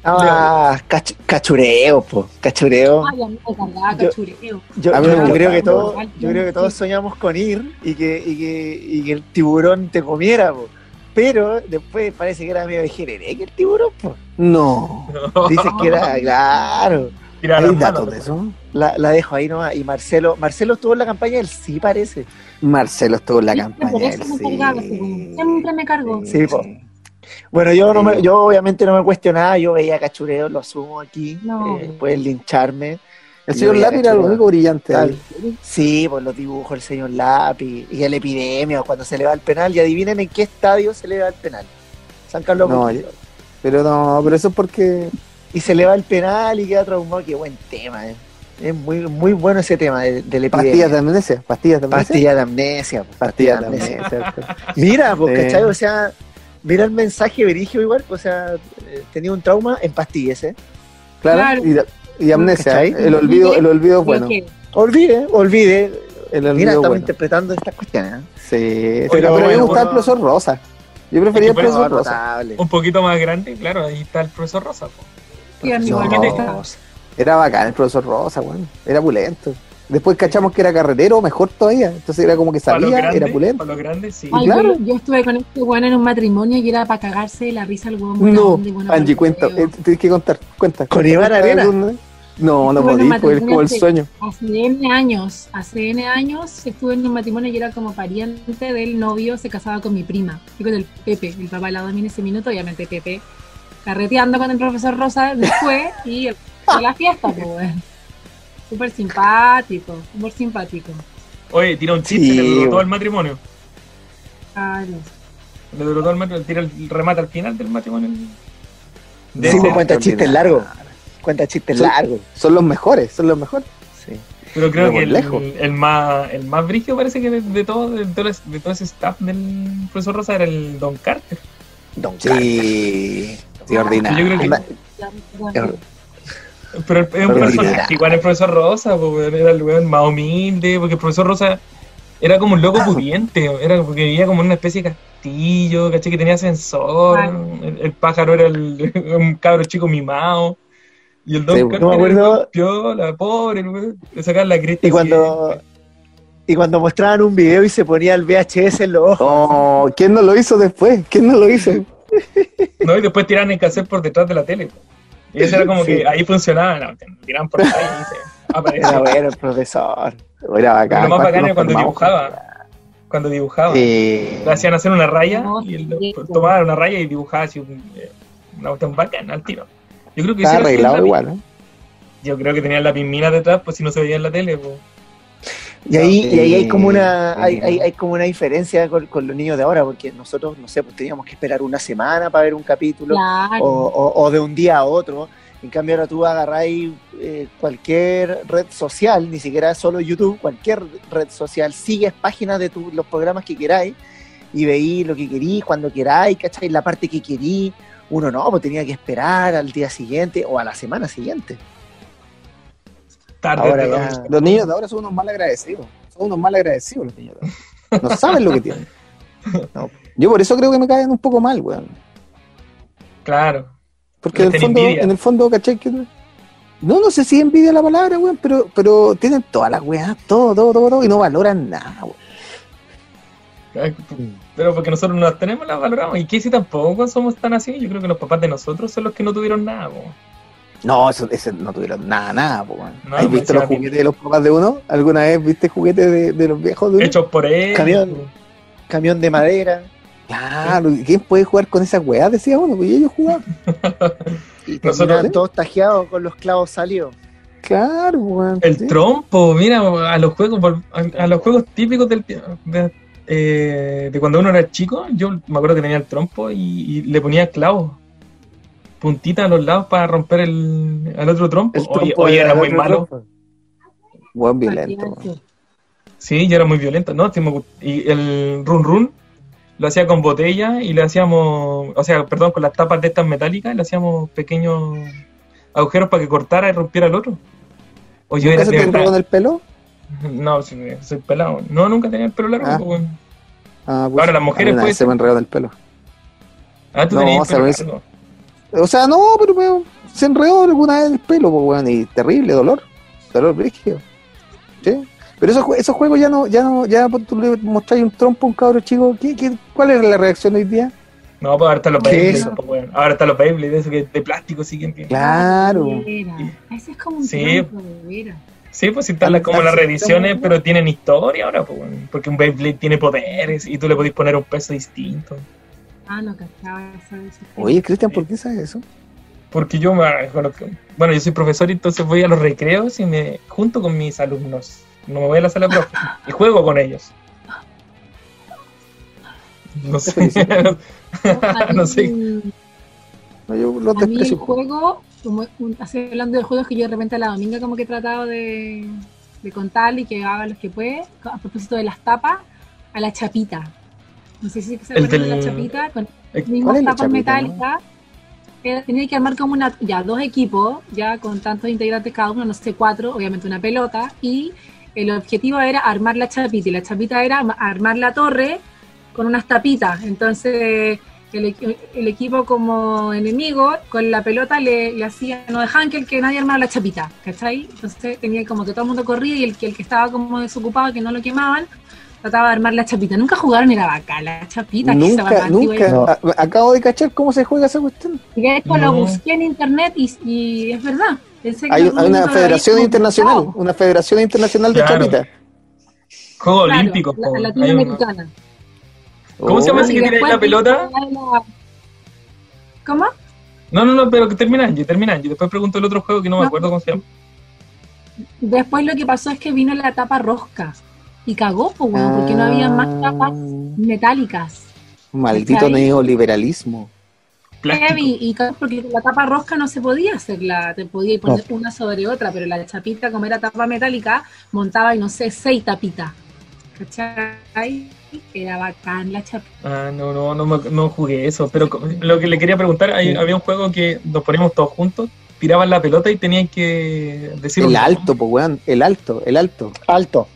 Ah, cach- cachureo, po. Cachureo. Ay, a Yo- cachureo. Yo, A mí creo que todos, yo creo que todos soñamos con ir y que, y que, y que el tiburón te comiera, po. Pero después parece que era medio de jereré que el tiburón, po. No. Dices que era, claro. Tirar ¿Hay datos de eso? La, la dejo ahí nomás. Y Marcelo, Marcelo estuvo en la campaña del sí, parece. Marcelo estuvo en la Siempre campaña. del sí. cargaba. Siempre me cargó. Sí, po. Bueno, yo no me, yo obviamente no me cuestionaba, yo veía cachureo, lo asumo aquí, No. eh, pueden lincharme. El señor Lápiz era lo único brillante Tal. Sí, por los dibujos, el señor Lápiz y el epidemia, cuando se le va el penal, y adivinen en qué estadio se le va el penal. San Carlos No. Pero no, pero eso es porque. Y se le va el penal y queda traumado, qué buen tema, eh. Es muy, muy bueno ese tema de, del epidemia. Pastillas de amnesia. Pastillas de amnesia. Pastilla de amnesia. Pastillas de amnesia. amnesia. Mira, pues, Sí. ¿cachai? O sea, mira el mensaje verigio igual, o sea, eh, tenía un trauma en pastillas, ¿eh? Claro. Claro. Y, y amnesia. ¿Cachai? El olvido, el olvido es bueno. Olvide, olvide. El Mira, estamos bueno. interpretando estas cuestiones, ¿eh? Sí, pero, a mí me bueno, gustaba el profesor Rosa. Yo prefería el Es que profesor Rosa. Un poquito más grande, claro, ahí está el profesor Rosa. po. Sí, a mí Era bacán el profesor Rosa, weón. Era pulento. Después cachamos que era carretero, mejor todavía. Entonces era como que sabía, grandes, era pulento. para los grandes, sí. Ay, claro. yo, yo estuve con este weón en un matrimonio y era para cagarse de la risa el weón. No, bueno Angie, cuenta. eh, tienes que contar. Cuenta. ¿Con Iván Arena? alguna- No, no Estuve en un podí, pues es como el sueño. Hace N años, hace N años estuve en un matrimonio y era como pariente del novio, se casaba con mi prima, y con el Pepe, el papá de la en ese minuto, obviamente Pepe, carreteando con el profesor Rosa después y a la fiesta, pues. Súper simpático, súper simpático. Oye, tira un chiste, Sí, le duró todo el matrimonio. Claro. Le duró todo el matrimonio, tira el remate al final del matrimonio. De Sí, pues, cuenta chistes largos. Cuenta chistes Sí. largos. Son los mejores, son los mejores. Sí. Pero creo que el, lejos. el más el más brígido parece que de, de todo, de, todo ese- de todo ese staff del profesor Rosa era el Don Carter. Don Carter. Sí, sí, ordinario. Yo creo que- Pero es un personaje igual el profesor Rosa, pues, era el weón más humilde, porque el profesor Rosa era como un loco pudiente, era porque vivía como en una especie de castillo, caché que tenía ascensor, el, el pájaro era el, un cabro chico mimado. Y el Don Sí, no me acuerdo. piola, pobre, weón, le sacaban la cresta. Y cuando, y cuando mostraban un video y se ponía el VHS en los ojos. Oh, ¿quién no lo hizo después? ¿Quién no lo hizo? No, y después tiraban el cassette por detrás de la tele. pues. Y eso era como Sí. que ahí funcionaba, no, tiraban por ahí y se Era aparecía. bueno el profesor. Era bacán. Lo más bacán era cuando dibujaba. Cuando dibujaba. Sí. Le hacían hacer una raya y él tomaba una raya y dibujaba así un, eh, una cuestión bacana al tiro. Yo creo que Está era arreglado igual, ¿eh? Yo creo que tenía la pismina detrás, pues si no se veía en la tele. Pues. Y ahí, y ahí hay como una, hay, hay, hay como una diferencia con, con los niños de ahora, porque nosotros, no sé, pues teníamos que esperar una semana para ver un capítulo, Claro. o, o- o de un día a otro. En cambio, ahora tú agarráis eh, cualquier red social, ni siquiera solo YouTube, cualquier red social, sigues páginas de tu- los programas que queráis y veí lo que querí, cuando queráis, ¿cachai? La parte que querí. Uno no, pues tenía que esperar al día siguiente o a la semana siguiente. Tarde Ahora ya-. Los niños de ahora son unos mal agradecidos. Son unos mal agradecidos los niños de ahora. No saben lo que tienen. No. Yo por eso creo que me caen un poco mal, weón. Claro. Porque en el fondo, en el fondo, ¿cachai? Que no, no sé si envidia la palabra, weón, pero, pero tienen todas las weas, todo, todo, todo, todo, y no valoran nada, weón. Pero porque nosotros no las tenemos, las valoramos. Y que si tampoco somos tan así, yo creo que los papás de nosotros son los que no tuvieron nada. po. No, eso, ese no tuvieron nada, nada. No, ¿Has pues, visto los juguetes de los papás de uno? ¿Alguna vez viste juguetes de, de los viejos de uno? Hechos por él. Camión. Camión de madera. Claro, ¿y ¿quién puede jugar con esas weas? Decía uno, pues ellos jugaban. Y Nosotros- todos tajeados con los clavos salidos. Claro, weón. El sí. trompo, mira, a los juegos, a, a los juegos típicos del de, eh, de cuando uno era chico, yo me acuerdo que tenía el trompo y, y le ponía clavos, puntitas a los lados para romper el, al otro trompo. El Oye, trompo oye, era muy malo. trompo. Weón violento. Sí, yo era muy violento, ¿no? Y el run run lo hacía con botella y le hacíamos, o sea, perdón, con las tapas de estas metálicas, le hacíamos pequeños agujeros para que cortara y rompiera el otro. O yo ¿Nunca era se te verdad- el pelo? No, sí, soy pelado. No, nunca tenía el pelo largo. Ah. pues. Ah, pues, Ahora, las mujeres, a mí una pues- se me enredó en el pelo. Ah, tú No, tenías o sea, pelo largo. O sea, no, pero weón, se enredó alguna vez el pelo, pues, weón, y terrible dolor. Dolor brígido. ¿Sí? Pero esos, esos juegos ya no, ya no, ya pues, tú le mostráis un trompo a un cabro chico. ¿qué, qué, cuál es la reacción hoy día? No, pues ahora están los ¿Qué Beyblade. es? pues, bueno. Ahora están los Beyblade, de eso que de plástico, sí que Claro. Ese es como un Sí. trompo, de. Sí, pues si están las- como las Fantástico. reediciones, pero tienen historia ahora, pues, porque un Beyblade tiene poderes y tú le podés poner un peso distinto. Ah, no cachaba esos Oye, Cristian, ¿por qué sabes eso? Porque yo, me- bueno, yo soy profesor y entonces voy a los recreos y me junto con mis alumnos. No me voy a la sala de profe y juego con ellos. No sé. no sé. A No, yo los mí el juego, como un- así hablando de juegos que yo de repente a la dominga como que he tratado de, de contarle y que haga los que puede, a propósito de las tapas, a la chapita. No sé si se El acuerdan de la chapita, con Eh, ¿Cuál mismas es la tapas chapita, metálicas. Eh, Tenía que armar como una, ya dos equipos, ya con tantos integrantes cada uno, no sé, cuatro, obviamente una pelota, y el objetivo era armar la chapita, y la chapita era ma- armar la torre con unas tapitas. Entonces, el, el equipo como enemigo, con la pelota le, le hacía, no dejaban que, el, que nadie armara la chapita, ¿cachai? Entonces tenía como que todo el mundo corría y el, que el que estaba como desocupado, que no lo quemaban, trataba de armar la chapita. Nunca jugaron, era bacán, la chapita. Nunca, nunca. A- acabo de cachar cómo se juega esa cuestión. Y de hecho lo No. busqué en internet y, y es verdad. Pensé que Hay, una federación internacional, una federación internacional de Claro. chapita. Juegos Claro, olímpicos. la- latinoamericana. ¿Cómo se llama Oh. ese Y que tiene después la pelota? la- ¿Cómo? No, no, no, pero que termina, yo termina. Yo después pregunto el otro juego que no me No. acuerdo cómo se llama. Después lo que pasó es que vino la tapa rosca y cagó, pues, weón, porque no había más tapas Ah, metálicas. Maldito neoliberalismo. Heavy, y cagó porque la tapa rosca no se podía hacerla, te podía poner una sobre otra, pero la chapita, como era tapa metálica, montaba, y no sé, seis tapitas. ¿Cachai? Era bacán la chapita. Ah, no, no, no, me- no jugué eso. Pero lo que le quería preguntar, hay- había un juego que nos poníamos todos juntos, tiraban la pelota y tenían que decir El alto, pues, weón. El alto, el alto. Alto.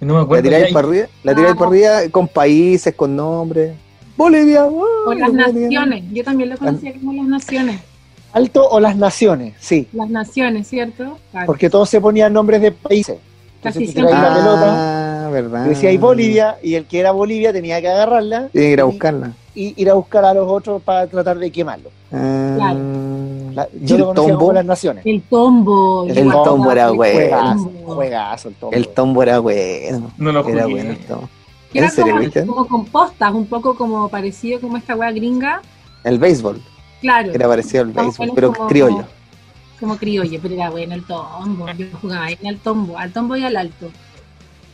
No me La acuerdo. tiráis ya, para arriba, la tiráis Ah. para arriba con países, con nombres. Bolivia, O weón, las Bolivia. naciones, yo también lo conocía como las naciones. Alto o las naciones, sí. Las naciones, ¿cierto? Claro. Porque todos se ponían nombres de países. Casi Entonces siempre. tiráis la pelota, Ah, verdad. y decíais Bolivia, y el que era Bolivia tenía que agarrarla Tiene que ir a y- buscarla. y ir a buscar a los otros para tratar de quemarlo. Ah, Claro. La- ¿Y yo el lo tombo? como las naciones. El tombo. El tombo era bueno. Juegazo, el tombo. El tombo era bueno. No lo jugué. Era bueno el tombo. Era ¿En serio, como, Cristian? como compostas, un poco como parecido como esta wea gringa. El béisbol. Claro. Era parecido al béisbol, pero como- criollo. Como criollo, pero era bueno el tombo. Yo jugaba ahí en el tombo, al tombo y al alto.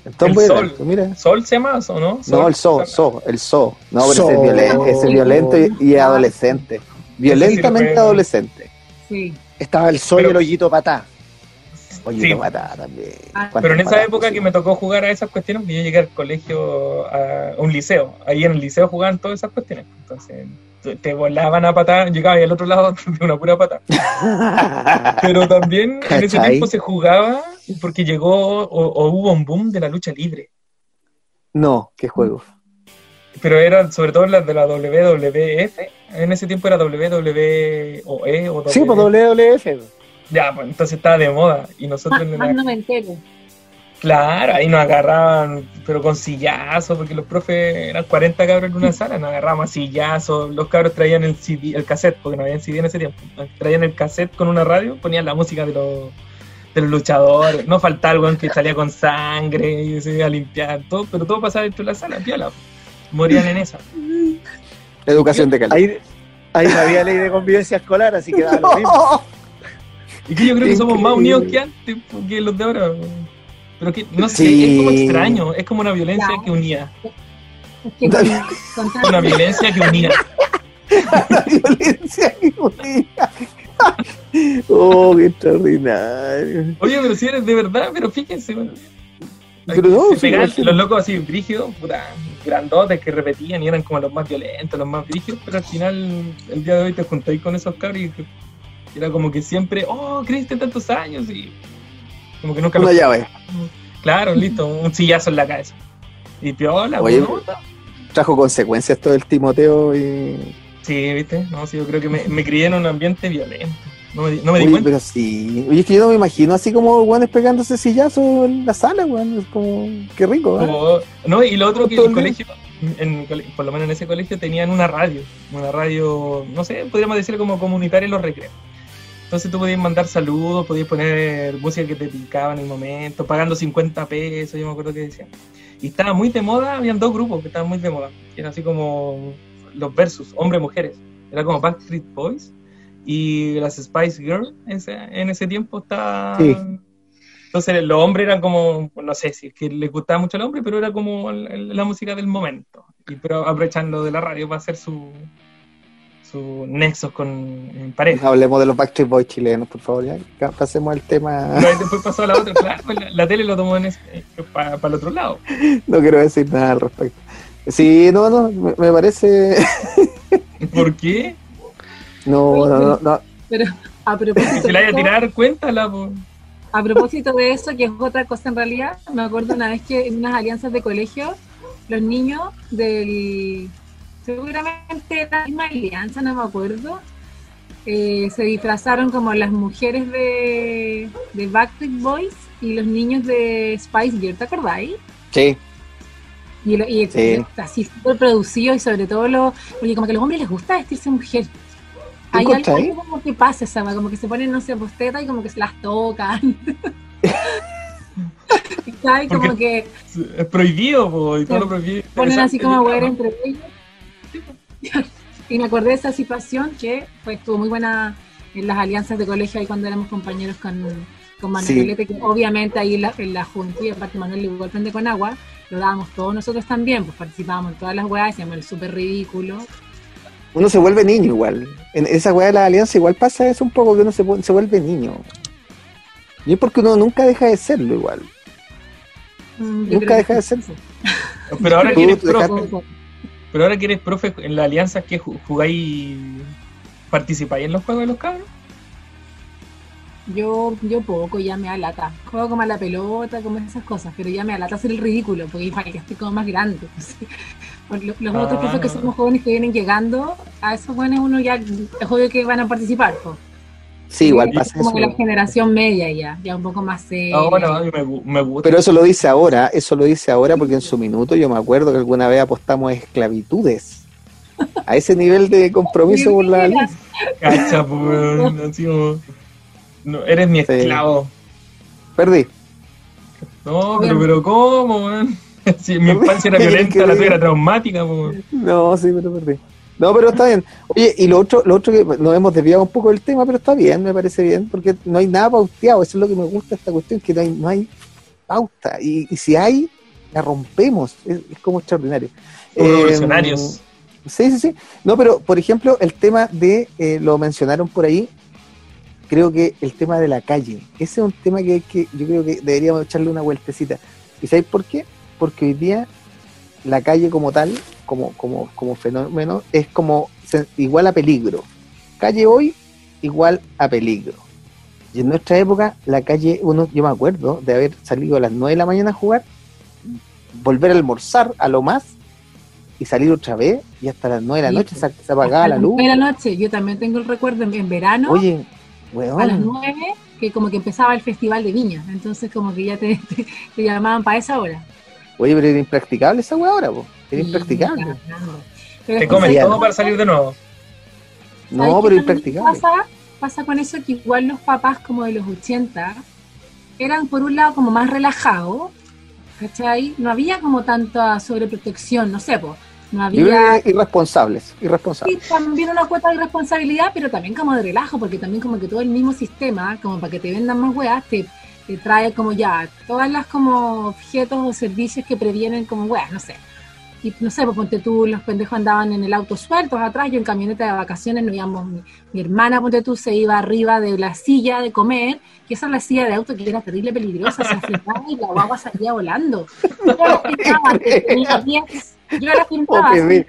El tombo El era sol. alto, mira. ¿Sol se llama o no? No, el so, so, el so. No, pero ese es violento, ese es violento y, y adolescente. Violentamente adolescente. Sí. Estaba el sol y el hoyito patá. Oye, Sí. mataba también. Ah, ¿Cuántas Pero en esa época que me tocó jugar a esas cuestiones, yo llegué al colegio, a un liceo. Ahí en el liceo jugaban todas esas cuestiones. Entonces, te- volaban a patar, llegaba ahí al otro lado de una pura patada. Pero también en ese tiempo se jugaba porque llegó o, o hubo un boom de la lucha libre. No, qué juego. Pero eran sobre todo las de la WWF. En ese tiempo era WWE o E o Sí, pues. WWF. Ya, pues entonces estaba de moda. Y nosotros en la- no me entero. Claro, ahí nos agarraban, pero con sillazos, porque los profes eran 40 cabros en una sala, nos agarrábamos a sillazos, los cabros traían el CD, el cassette, porque no había CD en ese tiempo, traían el cassette con una radio, ponían la música de los, de los luchadores, no faltaba algo que salía con sangre y se iba a limpiar, todo, pero todo pasaba dentro de la sala, piola, morían en esa. Educación de calidad. Ahí, ahí no había ley de convivencia escolar, así que da lo mismo. Y que yo creo que somos más unidos que antes, que los de ahora. Pero que, no sé, Sí. es como extraño, es como una violencia Claro. que unía, Es que con, con tanto- una violencia que unía. La violencia que unía. Oh, qué extraordinario. Oye, pero si eres de verdad, pero fíjense, bueno. Pero no, se sí, los locos así brígidos, puta, grandotes que repetían y eran como los más violentos, los más brígidos, pero al final, el día de hoy te juntáis con esos cabros y era como que siempre, oh, creíste tantos años y como que nunca Una los- llave. Claro, listo, un sillazo en la cabeza. Y piola, Oye. Trajo consecuencias todo el Timoteo y. Sí, viste, no, sí, yo creo que me, me crié en un ambiente violento. No me, di- no me di cuenta. pero sí. Oye, es que yo no me imagino así como weones pegándose sillazo en la sala, weón. Es como. Qué rico, ¿eh? Como- no, y lo otro que el colegio, en, el cole- por lo menos en ese colegio, tenían una radio. Una radio, no sé, podríamos decir como comunitaria en los recreos. Entonces tú podías mandar saludos, podías poner música que te picaba en el momento, pagando 50 pesos, yo me acuerdo que decían. Y estaba muy de moda, habían dos grupos que estaban muy de moda. Eran así como los versus, hombres-mujeres. Era como Backstreet Boys y las Spice Girls en ese tiempo estaba... Sí. Entonces los hombres eran como, no sé si es que les gustaba mucho al hombre, pero era como el- el- la música del momento. Y pero aprovechando de la radio para hacer su, su nexos con pareja. No hablemos de los Backstreet Boys chilenos, por favor. Ya pasemos al tema. Pero ahí después pasó a la otra, claro, pues la, la tele lo tomó para el otro lado. No quiero decir nada al respecto. Sí, no, no, me, me parece. ¿Por qué? No, no, no. no. Pero a Si propósito, se la vaya a de eso- tirar, cuéntala. po. a propósito de eso, que es otra cosa en realidad, me acuerdo una vez que en unas alianzas de colegio, los niños del. Seguramente la misma alianza, no me acuerdo. eh, se disfrazaron como las mujeres de, de Backstreet Boys y los niños de Spice Girl, ¿te acordáis? Sí, Y, lo- y Sí. así súper producido y sobre todo lo, porque como que a los hombres les gusta vestirse mujer. ¿Tú Hay algo, algo como que pasa esa como que se ponen, no sé, posteta y como que se las tocan. ¿Sabes? Como que Es prohibido, po, y todo lo prohibido. ponen así como huear entre ellos. y me acordé de esa situación que pues, estuvo muy buena en las alianzas de colegio ahí cuando éramos compañeros con, con Manuel Sí. Que obviamente ahí en la, en la y aparte Manuel le igual prende con agua, lo dábamos todos nosotros también, pues participábamos en todas las weas, hacíamos el súper ridículo. Uno se vuelve niño igual. En esa weá de la alianza igual pasa eso un poco, que uno se, vuelve niño. Y es porque uno nunca deja de serlo igual. Mm, Nunca deja que de sí. ser. Pero ahora que eres profe, pero ahora que eres profe en la alianza que ju- jugáis, participáis en los juegos de los cabros. Yo, yo poco, ya me da lata. Juego como a la pelota, como esas cosas, pero ya me da lata hacer el ridículo, porque igual ya estoy como más grande. pues, sí. Los otros Ah. profes que somos jóvenes que vienen llegando, a esos jóvenes uno ya es obvio que van a participar. pues. Sí, igual Es pasa como eso. de la generación media ya, ya un poco más seria. Ah, bueno, a mí me, me gusta. Pero eso lo dice ahora, eso lo dice ahora porque en su minuto yo me acuerdo que alguna vez apostamos a esclavitudes. A ese nivel de compromiso por la alianza. Cacha, pues, como, no, eres mi Sí. esclavo. Perdí. No, pero, pero ¿cómo, weón? Si mi infancia era ¿Qué violenta, la tuya era traumática. No, sí, pero perdí. No, pero está bien. Oye, y lo otro, lo otro que nos hemos desviado un poco del tema, pero está bien, me parece bien, porque no hay nada pauteado. Eso es lo que me gusta de esta cuestión, que no hay, no hay pauta. Y, y si hay, la rompemos. Es, es como extraordinario. Como Eh, revolucionarios. Sí, sí, sí. No, pero por ejemplo, el tema de, eh, lo mencionaron por ahí, creo que el tema de la calle, ese es un tema que, que yo creo que deberíamos echarle una vueltecita. ¿Y sabéis por qué? Porque hoy día la calle como tal, como, como, como fenómeno, es como igual a peligro. Calle hoy igual a peligro. Y en nuestra época, la calle, uno, yo me acuerdo de haber salido a las 9 de la mañana a jugar, volver a almorzar a lo más y salir otra vez y hasta las 9 de la Sí, noche se, se apagaba la luz. De la noche, yo también tengo el recuerdo en, en verano, Oye, a las weón, 9, que como que empezaba el festival de viña, entonces como que ya te, te- te llamaban para esa hora. Oye, pero era impracticable esa weá ahora, po. Era Sí, impracticable. Te comen ¿sabes todo para salir de nuevo. No, ¿Sabes pero impracticable. Pasa, pasa con eso que igual los papás como de los 80 eran por un lado como más relajados, ¿cachai? No había como tanta sobreprotección, no sé, pues, no había que irresponsables, sí, irresponsables. también una cuota de responsabilidad, pero también como de relajo, porque también como que todo el mismo sistema, como para que te vendan más weas, te, te trae como ya todas las como objetos o servicios que previenen como weas, no sé. Y no sé, pues ponte tú, los pendejos andaban en el auto sueltos atrás, yo en camioneta de vacaciones, no íbamos, mi, mi hermana, ponte tú, se iba arriba de la silla de comer, que esa es la silla de auto que era terrible peligrosa, se afirmaba y la guagua salía volando. Yo la firmaba, tenía 10, yo la firmaba, así, bebé.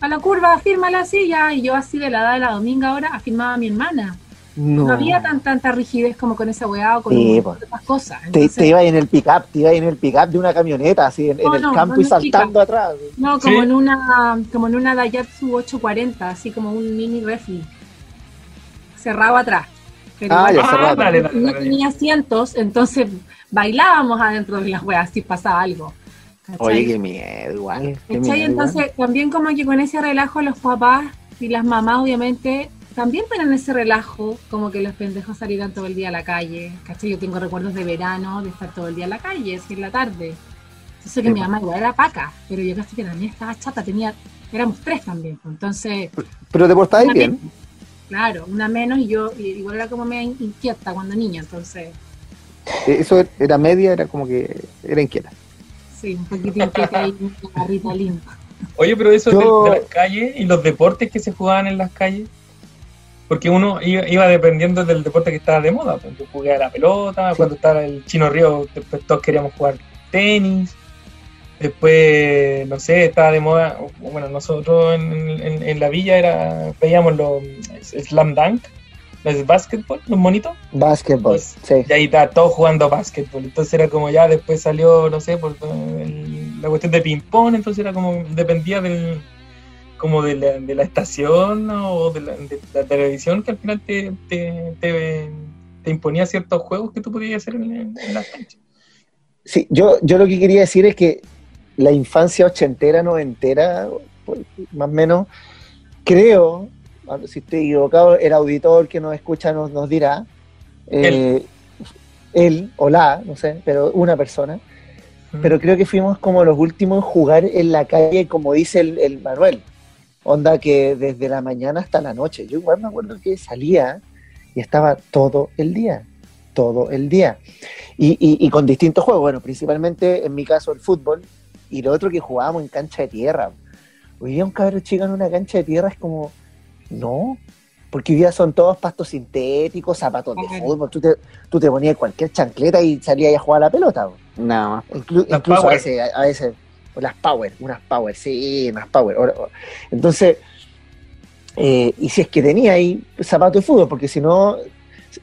a la curva, afirma la silla, y yo así de la edad de la dominga ahora afirmaba a mi hermana. No. No, había tan, tanta rigidez como con esa weá o con Sí, pues. otras cosas. Te, Entonces, te ibas en el pick-up, te ibas en el pick-up de una camioneta, así en, en No, el no, campo no y en saltando atrás. no, como Sí. en una como en una Daihatsu 840, así como un mini refri. Cerrado atrás. Pero Ah, igual ya, cerrado. Dale, dale, no dale. tenía asientos, entonces bailábamos adentro de las weas si pasaba algo. ¿cachai? Oye, qué miedo, igual. qué ¿Cachai? miedo, igual. Entonces, también como que con ese relajo los papás y las mamás, obviamente, también ponen ese relajo, como que los pendejos salieran todo el día a la calle. ¿Cachai? Yo tengo recuerdos de verano, de estar todo el día en la calle, así en la tarde. Yo sé que Sí, mi mamá igual era paca, pero yo casi que también estaba chata, tenía, éramos tres también. pues. Entonces, Pero te portabas bien. menos, claro, una menos y yo y igual era como media inquieta cuando niña, entonces, Eh, Eso era media, era como que era inquieta. sí, un poquito inquieta y una garrita linda. Oye, pero eso Yo- de, de las calles y los deportes que se jugaban en las calles. Porque uno iba, iba dependiendo del deporte que estaba de moda. pues. Yo jugué a la pelota, cuando estaba el Chino Río, después todos queríamos jugar tenis. Después, no sé, estaba de moda. Bueno, nosotros en, en- en la villa era veíamos los slam dunk, los básquetbol, los monitos. Básquetbol, Pues, sí. Y ahí estaba todos jugando básquetbol. Entonces era como ya después salió, no sé, por el- la cuestión de ping-pong. Entonces era como, dependía del como de la, de la estación ¿no? o de la, de la televisión que al final te, te, te, te imponía ciertos juegos que tú podías hacer en, en las canchas. Sí, yo, yo lo que quería decir es que la infancia ochentera, noventera, más o menos, creo, si estoy equivocado, el auditor que nos escucha nos, nos dirá, eh, él o la, no sé, pero una persona, pero creo que fuimos como los últimos en jugar en la calle, como dice el, el Manuel. Onda que desde la mañana hasta la noche. Yo igual me acuerdo que salía y estaba todo el día, todo el día. Y, y- y con distintos juegos, bueno, principalmente en mi caso el fútbol y lo otro que jugábamos en cancha de tierra. Hoy día un cabrón chico en una cancha de tierra es como, no, porque hoy día son todos pastos sintéticos, zapatos de fútbol, tú te, tú te ponías cualquier chancleta y salías a jugar a la pelota. Nada. Inclu- Las incluso a veces, a, a veces, o las power, unas power, sí, unas power. Ahora- Entonces, eh, y si es que tenía ahí zapatos de fútbol, porque si no,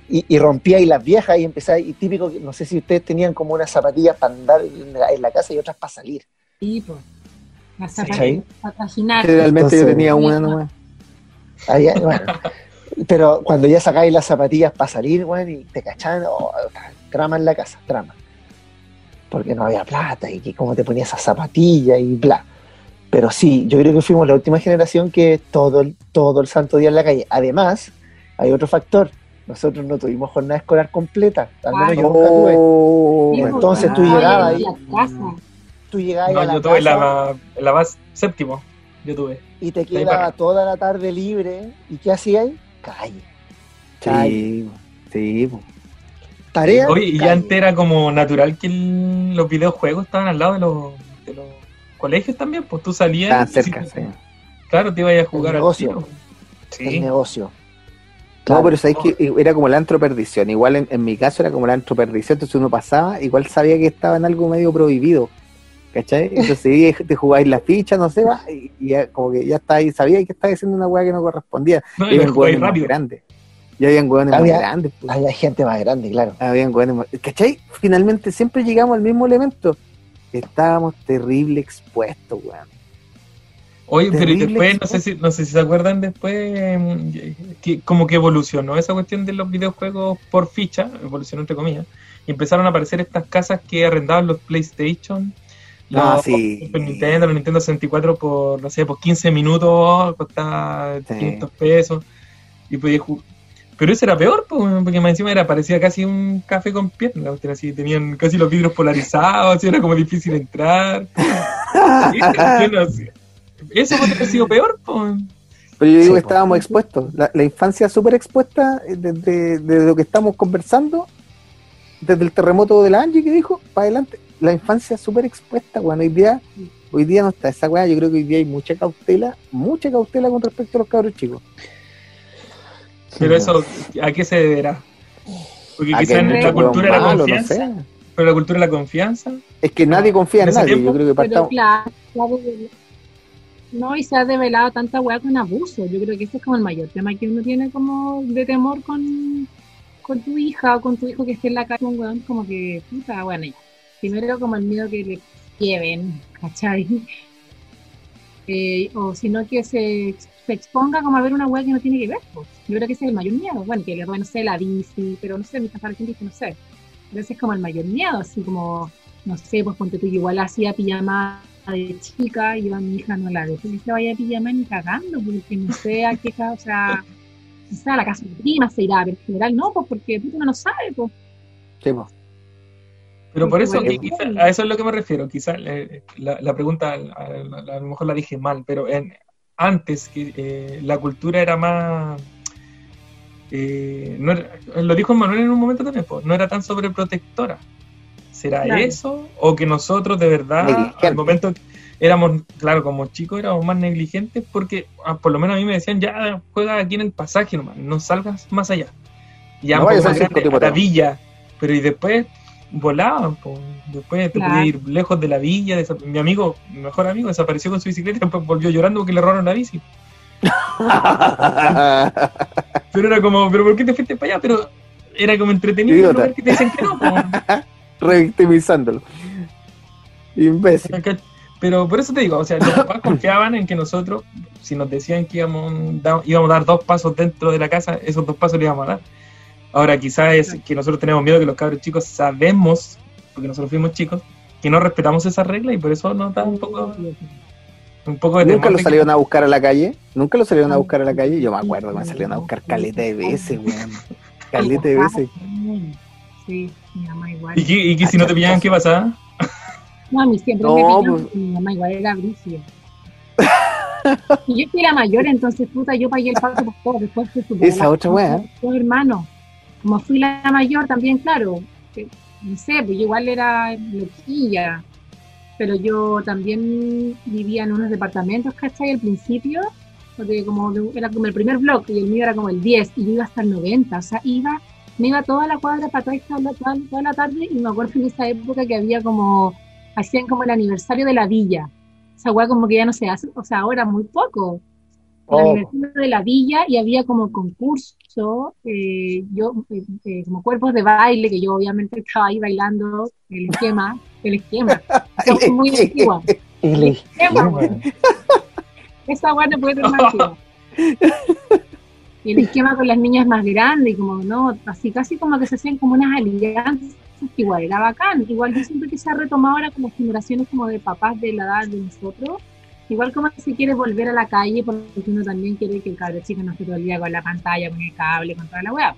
y, y rompía ahí las viejas y empezaba, y típico, que- no sé si ustedes tenían como unas zapatillas para andar en la, en la casa y otras para salir. Y pues, la ¿Cachai? para trajinar. Generalmente yo tenía una nomás. Ahí, bueno, pero cuando ya sacáis las zapatillas para salir, bueno, y te cachaban, oh, trama en la casa, trama. Porque no había plata y que cómo te ponías esas zapatillas y bla. Pero sí, yo creo que fuimos la última generación que todo el, todo el santo día en la calle. Además, hay otro factor. Nosotros no tuvimos jornada escolar completa. Al menos yo nunca tuve. Oh, entonces tú llegabas ahí. Tú llegabas No, a la yo tuve casa la, la más séptimo. Yo tuve. y te quedaba toda la tarde libre. ¿Y qué hacías? Calle. Calle. Sí, sí. Tarea. Oye, y antes era como natural que el- los videojuegos estaban al lado de los, de los colegios también. Pues tú salías. Estaban cerca, y- sí. Claro, te ibas a jugar El al negocio. el Sí. negocio. No, pero sabéis que era como la antroperdición. Igual en, en, mi caso era como la antroperdición. Entonces uno pasaba, igual sabía que estaba en algo medio prohibido. ¿Cachai? Entonces te jugáis la ficha, no sé, va, y, ya, como que ya estáis, sabía que estabas haciendo una weá que no correspondía. No, y jugáis rápido. Más grandes. Ya habían hueones más grandes. Pues. Había gente más grande, claro. Habían hueones más... ¿Cachai? Finalmente siempre llegamos al mismo elemento. Estábamos terrible expuestos, weón. Oye, pero después, no sé, si, no sé si se acuerdan después, mm, que como que evolucionó esa cuestión de los videojuegos por ficha, evolucionó entre comillas, y empezaron a aparecer estas casas que arrendaban los PlayStation, los Ah, sí. Super Nintendo, los Nintendo 64 por, no sé, por 15 minutos, costaba Sí. 500 pesos, y podía jugar. Pero eso era peor, porque más encima era, parecía casi un café con piernas, así, tenían casi los vidrios polarizados, así era como difícil entrar. Eso podría haber sido peor, pues. Pero yo digo Sí, que po. estábamos expuestos. La, la infancia súper expuesta eh, desde, desde lo que estamos conversando, desde el terremoto de la Angie que dijo, para adelante. La infancia súper expuesta, bueno, hoy día, hoy día no está esa weá. Yo creo que hoy día hay mucha cautela, mucha cautela con respecto a los cabros chicos. Pero eso, ¿a qué se deberá? Porque quizás que en la cultura de la malo, no confianza, sé. pero la cultura de la confianza, Es que nadie confía en ¿En ese nadie. tiempo? Yo creo que Pero partamos. claro, devel- no, y se ha develado tanta weá con abuso. Yo creo que ese es como el mayor tema que uno tiene como de temor con, con tu hija o con tu hijo que esté en la calle, un weón como que, puta, bueno, ya. Primero como el miedo que le lleven, ¿cachai? Eh, o sino que se, se exponga como a ver una weá que no tiene que ver. Pues. Yo creo que ese es el mayor miedo. Bueno, que le roben, no sé, la bici, pero no sé, mi papá dice, no sé. Pero ese es como el mayor miedo, así como no sé, pues ponte tú, igual hacía pijama de chica y yo a mi hija no la dejo que se vaya a pijama ni cagando, porque no sé a qué casa, o sea, o sea, a la casa de prima se irá, pero en general no, pues porque uno no sabe, pues. Sí, po. pero por eso, que quizá- a eso es lo que me refiero. Quizás la, la pregunta, a, a- a lo mejor la dije mal, pero en, antes que eh, la cultura era más. eh, no era- lo dijo Manuel en un momento también, pues, no era tan sobreprotectora. ¿Será Claro. eso? ¿O que nosotros de verdad, Negligente. al momento que éramos, claro, como chicos éramos más negligentes? Porque ah, por lo menos a mí me decían, ya juega aquí en el pasaje nomás, no salgas más allá. Ya No vayas a la villa. Pero y después volaban, po. después te Claro. podías ir lejos de la villa. Mi amigo, mi mejor amigo, desapareció con su bicicleta y después volvió llorando porque le robaron la bici. Pero era como, ¿pero por qué te fuiste para allá? Pero era como entretenido lugar que te dicen que no. Revictimizándolo. Imbécil. Pero por eso te digo, o sea, los papás confiaban en que nosotros, si nos decían que íbamos, da- íbamos a dar dos pasos dentro de la casa, esos dos pasos le íbamos a dar. Ahora, quizás es que nosotros tenemos miedo que los cabros chicos sabemos, porque nosotros fuimos chicos, que no respetamos esa regla y por eso nos da un poco, un poco de ¿Nunca lo que- salieron a buscar a la calle? ¿Nunca lo salieron a buscar a la calle? Yo me acuerdo que me salieron a buscar caleta de veces, weón. Caleta de veces. Sí, mi mamá igual. ¿Y, que, y que si no te pillaban, ¿qué pasaba? No, a mí siempre No, me pillaron, pues. mi mamá igual era brígida. y yo fui la mayor, entonces, puta, yo pagué el paso por todo. Después fui Esa otra weá. Dos hermanos. Como fui la mayor también, claro. no sé, pues igual era loquilla. Pero yo también vivía en unos departamentos, ¿cachai? Al principio, porque como era como el primer bloque y el mío era como el 10 y yo iba hasta el 90. O sea, iba, me iba toda la cuadra para atrás toda, toda, la tarde y me acuerdo en esa época que había como, hacían como el aniversario de la villa. Esa weá como que ya no se hace, o sea, ahora muy poco. Oh. aniversario de la villa y había como concurso, eh, yo, eh, eh, como cuerpos de baile, que yo obviamente estaba ahí bailando el esquema, el esquema. Fue muy antigua. El esquema. Esa no puede ser más antigua. Y el esquema con las niñas más grandes, y como, no, así casi como que se hacían como unas alianzas, igual era bacán. Igual yo siento que se ha retomado ahora con las generaciones como de papás de la edad de nosotros. Igual como que se quiere volver a la calle porque uno también quiere que el chico no esté todo el día con la pantalla, con el cable, con toda la weá.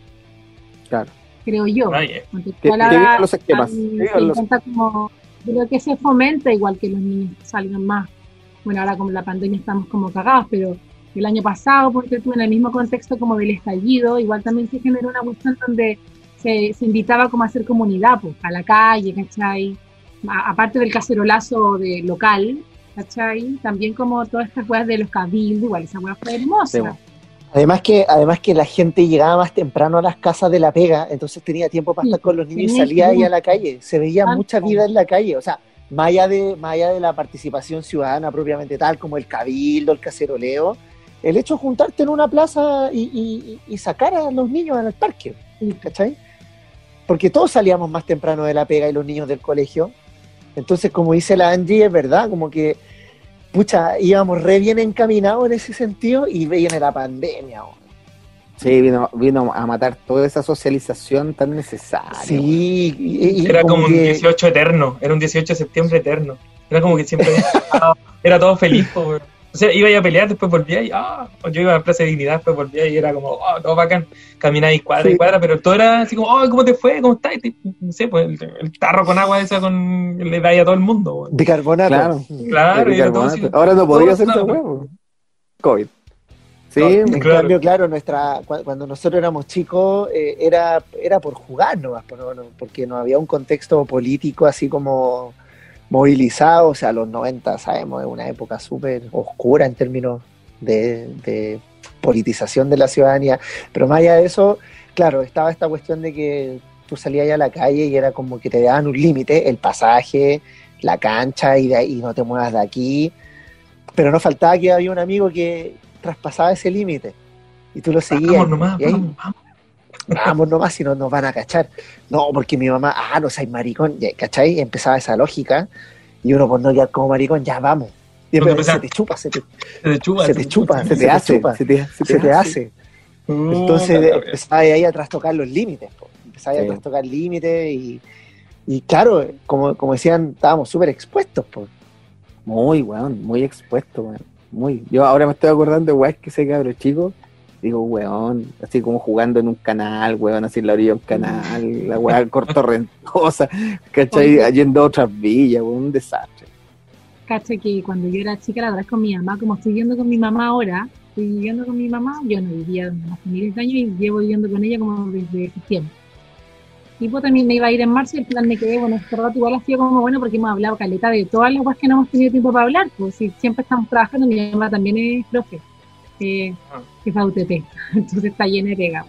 Claro. Creo yo. Eh. Que, los esquemas. se los- como, creo que se fomenta igual que los niños salgan más. Bueno, ahora como la pandemia estamos como cagados, pero el año pasado, porque tú en el mismo contexto como del estallido, igual también se generó una cuestión donde se, se invitaba como a hacer comunidad, pues, a la calle, ¿cachai? A- aparte del cacerolazo de local, ¿cachai? También como todas estas weas de los cabildos, igual esa wea fue hermosa. Sí, bueno. Además que, además que la gente llegaba más temprano a las casas de la pega, entonces tenía tiempo para Sí, estar con los niños y salía ahí a la calle. Se veía Tanto. mucha vida en la calle. O sea, más allá, de, más allá de la participación ciudadana propiamente tal, como el cabildo, el caceroleo, el hecho de juntarte en una plaza y, y- y sacar a los niños al parque, ¿cachai? Porque todos salíamos más temprano de la pega y los niños del colegio. Entonces, como dice la Angie, es verdad, como que, pucha, íbamos re bien encaminados en ese sentido y viene la pandemia. Sí, vino, vino a matar toda esa socialización tan necesaria. Sí, y- y Era como un que- 18 eterno, era un 18 de septiembre eterno. Era como que siempre era todo feliz, po, weón. O sea, iba a pelear, después volvía y ah, o yo iba a Plaza de Dignidad, después volvía y era como, oh, todo bacán, caminaba y cuadra y Sí. cuadra, pero todo era así como, oh, ¿cómo te fue? ¿Cómo estás? No sé, pues el, el tarro con agua esa con, le da ahí a todo el mundo, weón. De carbonato. Claro. Claro, bicarbonato. así. Ahora no podría todo hacer claro. huevo. COVID. Sí, No, En Claro. cambio, claro, nuestra, cu- cuando nosotros éramos chicos eh, era, era por jugar nomás, por- no- porque no había un contexto político así como movilizado, o sea, los 90 sabemos es una época súper oscura en términos de, de politización de la ciudadanía, pero más allá de eso, claro, estaba esta cuestión de que tú salías ya a la calle y era como que te daban un límite, el pasaje, la cancha y, de ahí, y no te muevas de aquí, pero no faltaba que había un amigo que traspasaba ese límite y tú lo seguías. Vamos nomás, y ahí, vamos, vamos. Vamos nomás si no nos van a cachar. No, porque mi mamá, ah, no seas maricón, ¿cachai? Y empezaba esa lógica y uno por no quedar como maricón, ya vamos. Y después se empezaba- te chupa, se te, Se te chupa, se te chupa, se te hace. Se te, se se te hace. Entonces Puta, empezaba ahí a trastocar los límites, po. empezaba ahí Sí. a trastocar límites y, y claro, como, como decían, estábamos súper expuestos. Po. Muy, weón, muy expuesto, weón. Muy. Yo ahora me estoy acordando de weón que ese cabro chico. Digo, weón, así como jugando en un canal, weón, así en la orilla de un canal, la weá cortorrentosa, ¿cachai? Yendo a otras villas, weón, un desastre. Cacha que cuando yo era chica, la verdad es con mi mamá, como estoy viviendo con mi mamá ahora, estoy viviendo con mi mamá, yo no vivía hace miles de años y llevo viviendo con ella como desde septiembre. Y pues también me iba a ir en marzo y al final me quedé, bueno, este rato igual ha sido como bueno porque hemos hablado caleta de todas las cosas que no hemos tenido tiempo para hablar, pues si siempre estamos trabajando, mi mamá también es profe, eh, Ah. de UTP, entonces está llena de pues.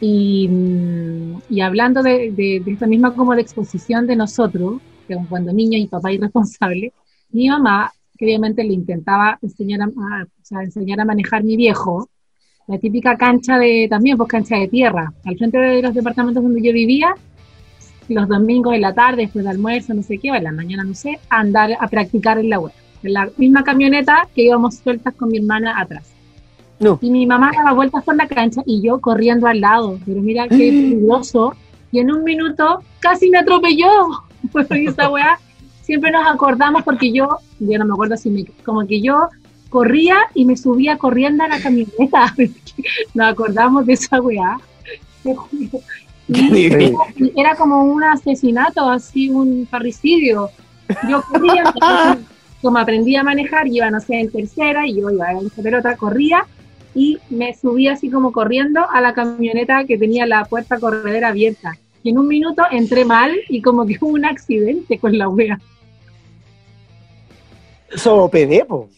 Y, mm, y hablando de, de- de esta misma como de exposición de nosotros, que cuando niños y papá irresponsable, mi mamá, que obviamente le intentaba enseñar a, a- o sea, enseñar a manejar mi viejo, la típica cancha de, también pues cancha de tierra, al frente de los departamentos donde yo vivía, los domingos en la tarde, después de almuerzo, no sé qué, o en la mañana, no sé, a andar a practicar en la web, en la misma camioneta que íbamos sueltas con mi hermana atrás. No. Y mi mamá daba vueltas por la cancha y yo corriendo al lado, pero mira qué peligroso, y en un minuto casi me atropelló. Pues esa weá siempre nos acordamos porque yo, yo no me acuerdo si me, como que yo corría y me subía corriendo a la camioneta. nos acordamos de esa weá. Y y era como un asesinato, así un parricidio. Yo corría, como aprendí a manejar, iba, no sé, en tercera y yo iba en esa pelota, corría y me subí así como corriendo a la camioneta que tenía la puerta corredera abierta. Y en un minuto entré mal y como que hubo un accidente con la wea. Eso OPD, po.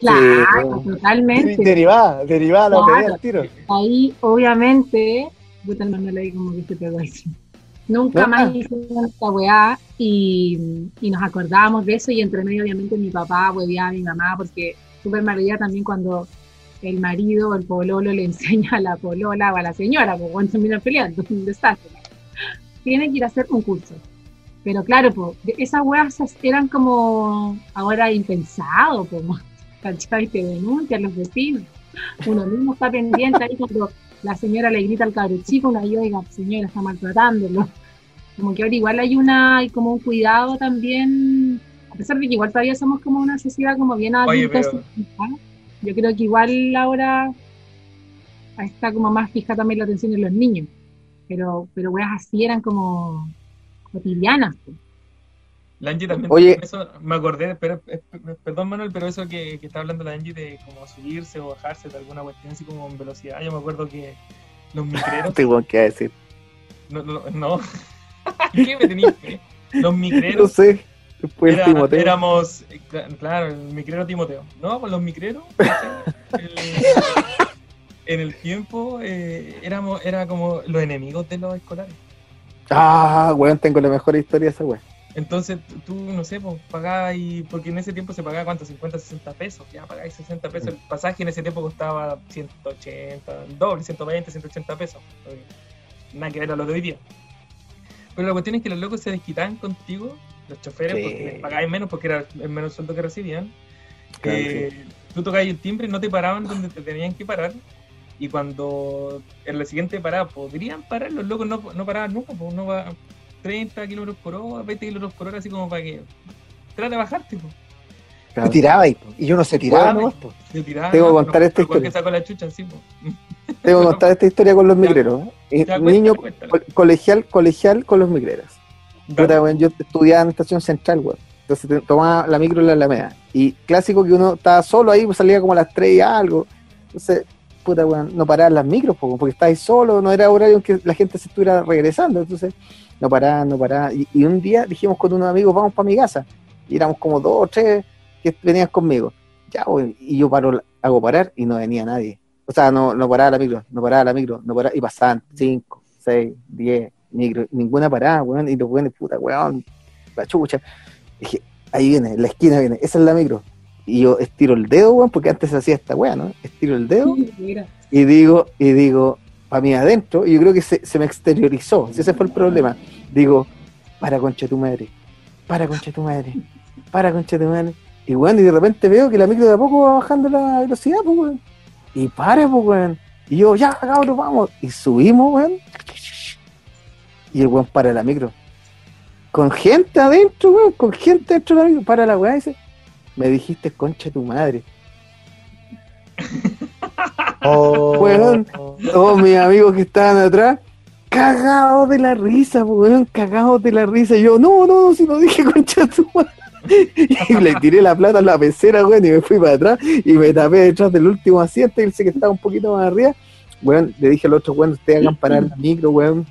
Claro, Sí, totalmente. Derivada, derivada la OPD Claro. al tiro. Ahí, obviamente, puta, no me leí como que se pegó así. Nunca más hicimos esta weá y, y nos acordábamos de eso y entre medio obviamente mi papá hueveaba a mi mamá porque súper maravilla también cuando el marido o el pololo le enseña a la polola o a la señora, porque cuando terminan peleando, es un desastre. Tiene que ir a hacer un curso. Pero claro, po, de- esas weas eran como ahora impensado, como, ¿cachai? Te denuncian los vecinos. Uno mismo está pendiente ahí cuando la señora le grita al cabro chico, una y oiga, señora, está maltratándolo. Como que ahora igual hay una, hay como un cuidado también, a pesar de que igual todavía somos como una sociedad como bien adulta, ¿ah? yo creo que igual ahora está como más fija también la atención en los niños. Pero, pero weas así eran como cotidianas. pues. La Angie también. Oye. Eso me acordé, pero, eh, perdón Manuel, pero eso que, que está hablando la Angie de como subirse o bajarse de alguna cuestión así como en velocidad. Yo me acuerdo que los micreros. Tengo que decir. no, no, no. ¿Qué me tenías que? Los No micreros. sé. Después el Timoteo. éramos, eh, cla- claro, el micrero Timoteo. No, pues los micreros. El- en el tiempo eh, éramos, era como los enemigos de los escolares. Ah, weón, tengo la mejor historia de esa weón. Entonces tú, no sé, pues pagabas y, porque en ese tiempo se pagaba cuánto, 50, 60 pesos, ya pagáis 60 pesos, el pasaje en ese tiempo costaba 180, el doble, 120, 180 pesos. Nada que ver a lo de hoy día. Pero la cuestión es que los locos se desquitaban contigo, los choferes, Sí. porque les pagabais menos porque era el menos sueldo que recibían. Claro, Eh, Tú tocabas el timbre y no te paraban donde te tenían que parar. Y cuando en la siguiente parada podrían parar, los locos no, no paraban nunca, pues uno va 30 kilómetros por hora, 20 kilómetros por hora, así como para que trata de bajarte. Pues. Me tiraba ahí, po, y yo no se tiraba Bueno, nomás, po. Se tiraba, Tengo que no, contar no, esta historia. sacó la chucha así, pues. Tengo que contar esta historia con los migreros. ¿eh? Niño co- colegial, colegial con los migreros. Puta, weón, yo estudiaba en estación central, weón. Entonces te- tomaba la micro en la Alameda. Y clásico que uno estaba solo ahí, pues salía como a las 3 y algo. Entonces, puta, weón, no paraban las micros, po, porque estabas solo, no era horario en que la gente se estuviera regresando. Entonces, no paraban, no paraban. Y, y un día dijimos con unos amigos, vamos para mi casa. Y éramos como dos o tres que venían conmigo. Ya, y yo paro, hago parar y no venía nadie. O sea, no, no paraba la micro, no paraba la micro, no paraba, y pasaban 5, 6, 10 micro, ninguna parada, weón, y los weones, puta, weón, la chucha. Dije, ahí viene, en la esquina viene, esa es la micro. Y yo estiro el dedo, weón, porque antes hacía esta weá, ¿no? Estiro el dedo Mira. y digo, y digo, para mí adentro, y yo creo que se, se me exteriorizó, ese fue el problema. Digo, para concha tu madre, para concha tu madre, para concha tu madre. Y weón, y de repente veo que la micro de a poco va bajando la velocidad, pues weón. Y para, pues weón. Y yo, ya, cabrón, vamos. Y subimos, weón. Y el weón para la micro. Con gente adentro, weón, con gente dentro de la micro. Para la weá y dice, me dijiste concha tu madre. Oh, Weón. Todos mis amigos que estaban atrás, cagados de la risa, weón, cagados de la risa. Y yo, no, no, no, si no dije concha tu. Y le tiré la plata a la pecera, weón, y me fui para atrás y me tapé detrás del último asiento y él que estaba un poquito más arriba. Weón, le dije al otro, weón, ustedes hagan parar la micro, weón.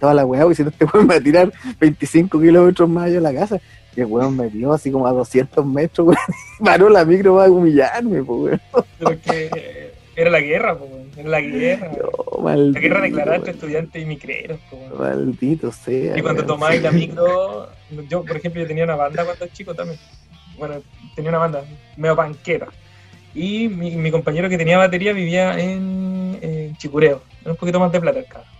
Toda la weá, porque si no este weón me va a tirar 25 kilómetros más allá de la casa. Y el weón me dio así como a 200 metros, weón. Paró la micro para humillarme, pues, weón. Pero que era la guerra, era la guerra. No, maldito, La guerra declarada entre estudiantes y micreros, pues. Maldito sea. Y cuando tomáis la micro, yo por ejemplo yo tenía una banda cuando chico también. Bueno, tenía una banda medio panquera. Y mi, mi compañero que tenía batería vivía en, en Chicureo, era un poquito más de plata el cabrón.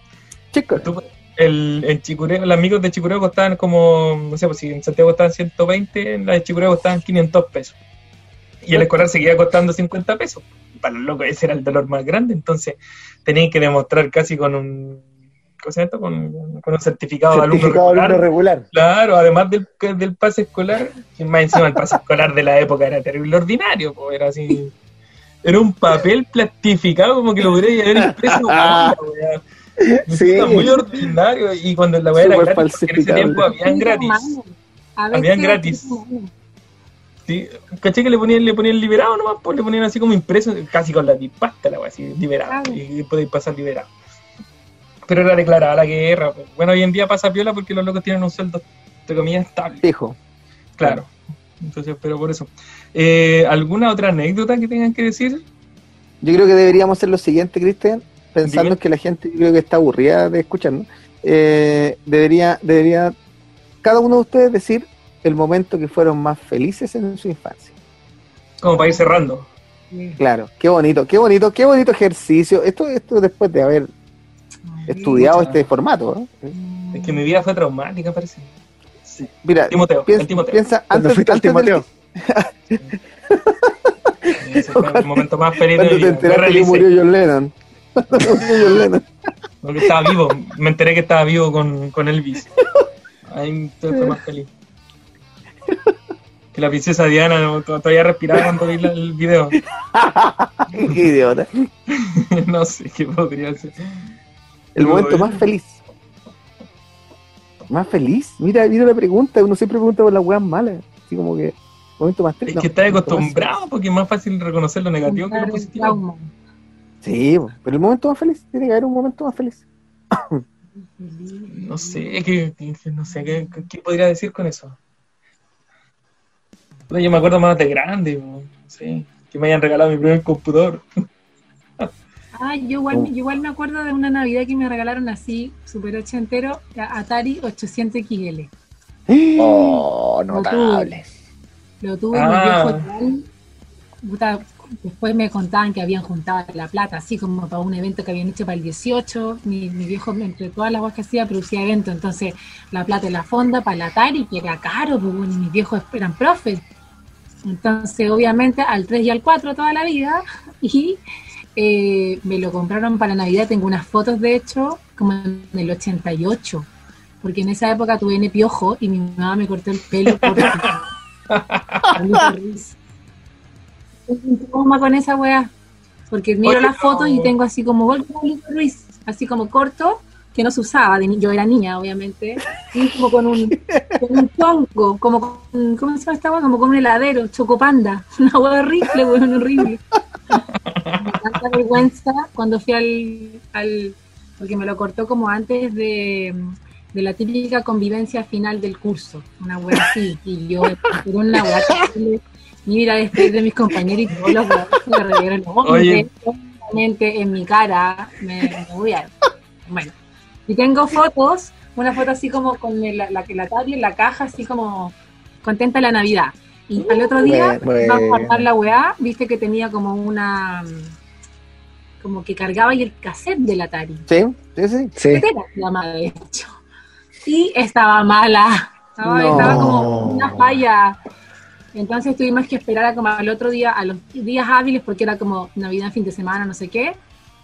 Chicos, Tú- el, el Chicureo, las micros de Chicureo costaban como, no sé, pues si en Santiago costaban 120, las de Chicureo costaban 500 pesos. Y el escolar seguía costando 50 pesos. Para los locos ese era el dolor más grande, entonces tenían que demostrar casi con un, ¿cómo se llama esto? Con, con un certificado, de alumno certificado de regular. alumno regular. Claro, además del, del pase escolar, que más encima el pase escolar de la época era terrible ordinario, pues era así. Era un papel plastificado como que lo hubiera haber impreso. weá. Sí. Era muy ordinario y cuando la weá era gratis, porque en ese tiempo habían gratis. Habían gratis. Sí, caché que le ponían, le ponían liberado nomás, pues le ponían así como impreso, casi con la pasta la así, liberado, Claro. y podéis pasar liberado. Pero era declarada la guerra, pues. Bueno, hoy en día pasa piola porque los locos tienen un sueldo, entre comillas, estable. fijo. Claro. Entonces, pero por eso. Eh, ¿Alguna otra anécdota que tengan que decir? Yo creo que deberíamos hacer lo siguiente, Cristian, pensando Diga. que la gente yo creo que está aburrida de escucharnos. Eh, debería, debería cada uno de ustedes decir el momento que fueron más felices en su infancia. Como para ir cerrando. Claro, qué bonito, qué bonito, qué bonito ejercicio. Esto, esto después de haber estudiado Mucha- este formato. ¿eh? Es que mi vida fue traumática, parece. Mira, Timoteo, piensa, el Timoteo. piensa antes, fuiste al del- Timoteo. Ese fue el momento más feliz de cuando mi te vida. Me enteraste que murió John Lennon. Cuando murió John Lennon. Porque estaba vivo. Me enteré que estaba vivo con, con Elvis. Ahí fue más feliz. Que la princesa Diana no- todavía respiraba cuando vi la- el video. Qué idiota. no sé qué podría ser. El momento eh, más feliz. ¿Más feliz? Mira, mira la pregunta. Uno siempre pregunta por las weas malas. Así como que. Momento más Es triste. que estás acostumbrado porque es más fácil reconocer lo negativo que lo positivo. Sí, pero el momento más feliz. Tiene que haber un momento más feliz. No sé, que no sé qué, qué podría decir con eso. Yo me acuerdo más de grande, sé, que me hayan regalado mi primer computador. Ah, yo igual, Oh. yo igual me acuerdo de una Navidad que me regalaron así, super ochentero, Atari 800 XL. Oh, Lo notable. Lo tuve Ah. mi viejo tal, Después me contaban que habían juntado la plata, así como para un evento que habían hecho para el 18. Mi, mi viejo, entre todas las cosas que hacía, producía eventos. Entonces, la plata de la fonda para el Atari, que era caro, pues bueno, y mis viejos eran profes. Entonces, obviamente, al 3 y al 4 toda la vida. Y eh, me lo compraron para Navidad. Tengo unas fotos, de hecho, como en el 88. Porque en esa época tuve N piojo y mi mamá me cortó el pelo por un trauma con esa weá. Porque miro Oye, las fotos y no. tengo así como gol Ruiz, así como corto, que no se usaba. de yo era niña, obviamente. Y como con un, con un chonco, como con, ¿cómo se llama esta? Como con un heladero, chocopanda. Una weá horrible, weón, horrible. Me tanta vergüenza cuando fui al, al. Porque me lo cortó como antes de, de la típica convivencia final del curso. Una weá así. Y yo, era una. Y mira, después de mis compañeros y todos los que me reyeron los en mi cara me, me odiaron. Bueno, y tengo fotos, una foto así como con la, la, la Atari en la caja, así como contenta de la Navidad. Y al otro día, Bueno, a guardar la weá, viste que tenía como una. como que cargaba ahí el cassette del Atari. Sí, sí, sí. Sí. De hecho. Y estaba mala. Estaba, No. estaba como una falla. Entonces tuvimos que esperar a como al otro día, a los días hábiles, porque era como Navidad, fin de semana, no sé qué,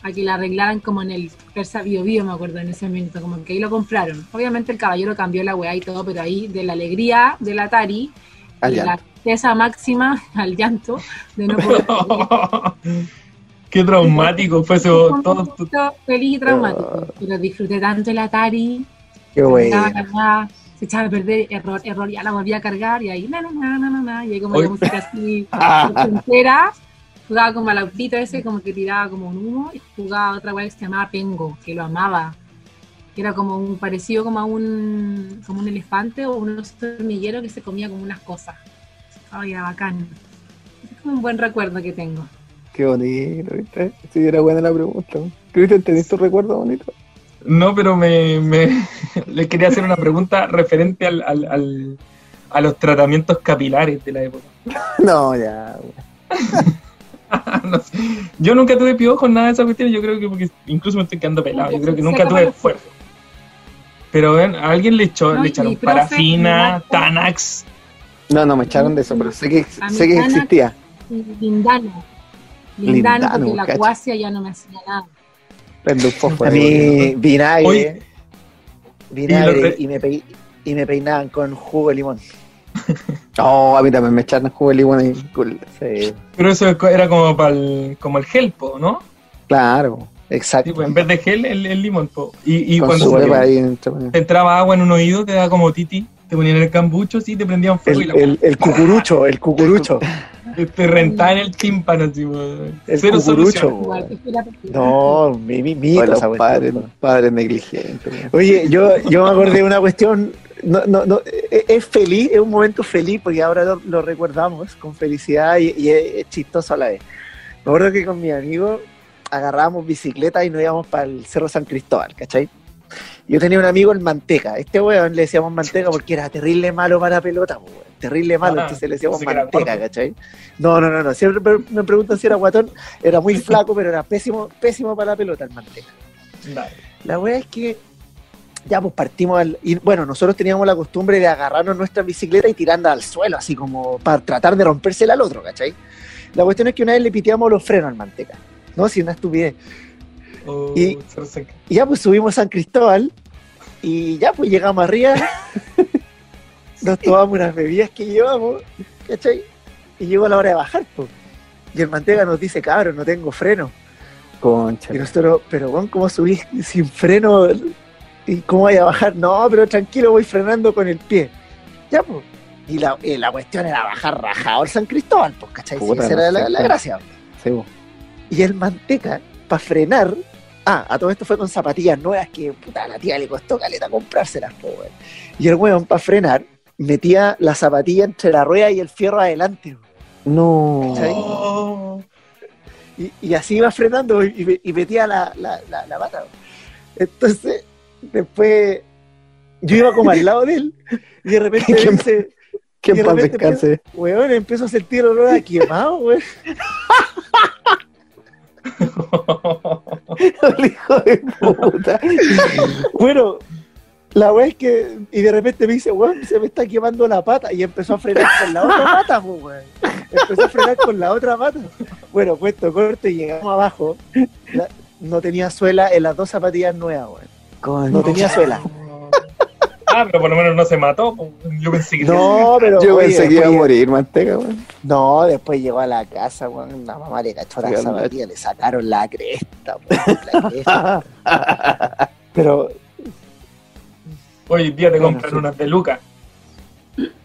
a que la arreglaran como en el Persa Bio Bio, me acuerdo en ese momento, como que ahí lo compraron. Obviamente el caballero cambió la weá y todo, pero ahí de la alegría del Atari, Al y la tristeza máxima al llanto de no poder Qué traumático fue eso. Un Todo, momento feliz y traumático, pero disfruté tanto el Atari, Qué se bueno. se echaba a perder, error, error, ya la volví a cargar y ahí, na, na, na, na, na, na, y ahí como la música así, entera, jugaba como al autito ese, como que tiraba como un humo, y jugaba otra weá que se llamaba Pengo, que lo amaba, que era como un, parecido como a un, como un elefante o un hormiguero que se comía como unas cosas. Ay, era bacán. Es como un buen recuerdo que tengo. Qué bonito, ¿viste? Sí, era buena la pregunta. Cristian, ¿tenés tu recuerdo bonito? No, pero me, me- le quería hacer una pregunta referente al, al- al- a los tratamientos capilares de la época. No, ya. güey. No sé. Yo nunca tuve piojos, nada de esa cuestión. Yo creo que porque incluso me estoy quedando pelado. Yo creo que nunca tuve fuerza. Pero ven, a alguien le echó, No, le echaron parafina, profe- Tanax. No, no me echaron de eso, pero sé que, sé que existía. Lindano. Lindano, Lindano, porque la cuasia ya no me hacía nada. A mí, vinagre. Oye. vinagre Y me pei- y me peinaban con jugo de limón. Oh, a mí también me echaron jugo limón. Cool. Sí, Pero eso era como para el, como el gel, po, ¿no? Claro. exacto. Sí, pues, en vez de gel, el, el limón. po. Y, y cuando se- ahí te entraba agua en un oído, te daba como titi, te ponían el cambucho, sí, te prendían fuego y El, la el, el cucurucho, el cucurucho. te rentaban el tímpano, po. El Cero cucurucho. No, mi, mi, mi padres negligentes. güey. Oye, yo, yo me acordé de una cuestión, no, no, no, es, es feliz, es un momento feliz porque ahora lo, lo recordamos con felicidad y, y es, es chistoso a la vez. Me acuerdo que con mi amigo agarrábamos bicicleta y nos íbamos para el Cerro San Cristóbal, ¿cachai? Yo tenía un amigo el Manteca, este weón le decíamos Manteca porque era terrible malo para la pelota, weón, terrible malo, Ah, entonces le decíamos Manteca. ¿cachai? No, no, no, no, siempre me- preguntan si era guatón, era muy flaco, pero era pésimo, pésimo para la pelota el Manteca. Dale. La wea es que ya pues partimos al... Y bueno, nosotros teníamos la costumbre de agarrarnos nuestra bicicleta y tirarla al suelo, así como para tratar de rompérsela al otro, ¿cachai? La cuestión es que una vez le piteamos los frenos al manteca, ¿no? Si una estupidez. Oh, Y- ya pues subimos a San Cristóbal y ya pues llegamos arriba, nos tomamos unas bebidas que llevamos, ¿cachai? Y llegó la hora de bajar, pues. Y el manteca nos dice, cabrón, no tengo freno. Concha. Y nosotros, pero Juan, ¿cómo subís sin freno? ¿Y cómo voy a bajar? No, pero tranquilo, voy frenando con el pie. Ya, pues. Y la, y la cuestión era bajar rajado al San Cristóbal, pues, ¿cachai? Sí, Puta, esa no era la, la pues. gracia. Sí, bo. Y el manteca, para frenar, ah, a todo esto fue con zapatillas nuevas que, puta, a la tía le costó caleta comprárselas, po, weón. Y el weón, para frenar, metía la zapatilla entre la rueda y el fierro adelante, weón. No. ¿Cachai? Oh. Y, y así iba frenando y, metía la, la, la, la pata. Entonces, después yo iba como al lado de él y de repente ¿Quién- dice, Que Y de repente weón, empiezo a sentir olor a quemado, weón. El hijo de puta. Bueno, la weá es que, y de repente me dice, weón, se me está quemando la pata. Y empezó a frenar con la otra pata, weón. Empezó a frenar con la otra pata. Bueno, puesto corto y llegamos abajo. La- no tenía suela en las dos zapatillas nuevas, weón. No tenía suela. Ah, pero por lo menos no se mató. Yo pensé que No, pero. Yo oye, pensé que iba a morir, manteca, weón. No, después llegó a la casa, weón. La mamá le cachó la zapatilla, le sacaron la cresta, weón, la cresta. Pero, Hoy en día te Bueno, compran sí. unas de Lucas.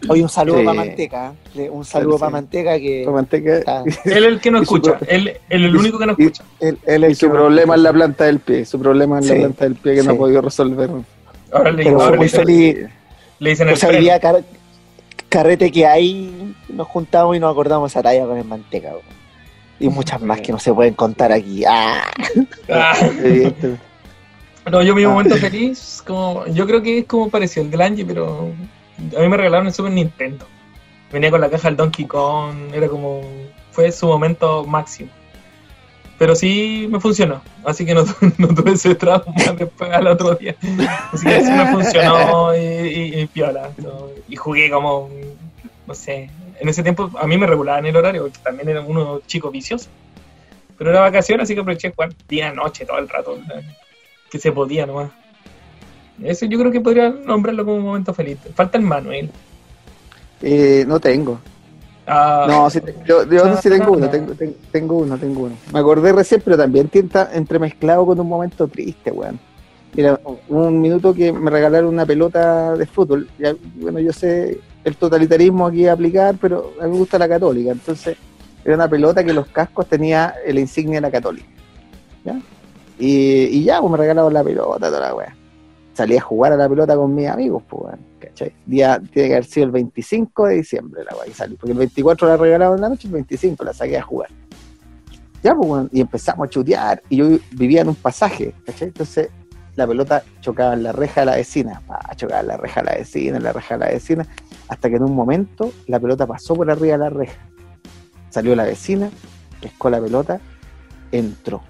Hoy un saludo Sí. para Manteca. ¿eh? Un saludo Sí. para Manteca que. Con manteca. está- Él es el que su escucha. pro- Él él es el único que nos y- escucha. él, él Y su problema es la planta del pie. Su problema es la planta del pie que no ha podido resolver. Ahora le, Pero ahora le feliz. le dicen el O sea, hoy día car- carrete que hay, nos juntamos y nos acordamos esa talla con el manteca. Y muchas más que no se pueden contar aquí. ¡Ah! Ah. Evidente. No, yo mi Ah. momento feliz, como, yo creo que es como pareció el del Angie, pero a mí me regalaron el Super Nintendo. Venía con la caja del Donkey Kong, era como, fue su momento máximo. Pero sí me funcionó, así que no, no tuve ese trauma después al otro día. Así que sí me funcionó y, y- y piola. Y jugué como, no sé, en ese tiempo a mí me regulaban el horario, porque también era uno chico vicioso. Pero era vacaciones, así que aproveché jugar día, noche, todo el rato, que se podía nomás. Eso yo creo que podría nombrarlo como un momento feliz. Falta el Manuel. Eh, no tengo. Ah, No, sí, yo, yo Ah, sí tengo no. uno, tengo, tengo, tengo uno, tengo uno. Me acordé recién, pero también tienta entremezclado con un momento triste, weón. Mira, un minuto que me regalaron una pelota de fútbol. Ya, bueno, yo sé el totalitarismo aquí a aplicar, pero a mí me gusta la católica. Entonces, era una pelota que los cascos tenía la insignia de la católica. ¿ya? Y, y ya, pues me regalaron la pelota, toda la weá. Salí a jugar a la pelota con mis amigos, pues. ¿cachai? Día, tiene que haber sido el 25 de diciembre la weá. Y salí, porque el 24 la regalaron en la noche, el 25 la saqué a jugar. Ya, pues, weón, y empezamos a chutear. Y yo vivía en un pasaje, ¿cachai? Entonces, la pelota chocaba en la reja de la vecina, pa, chocaba en la reja de la vecina, en la reja de la vecina, hasta que en un momento la pelota pasó por arriba de la reja. Salió la vecina, pescó la pelota, entró.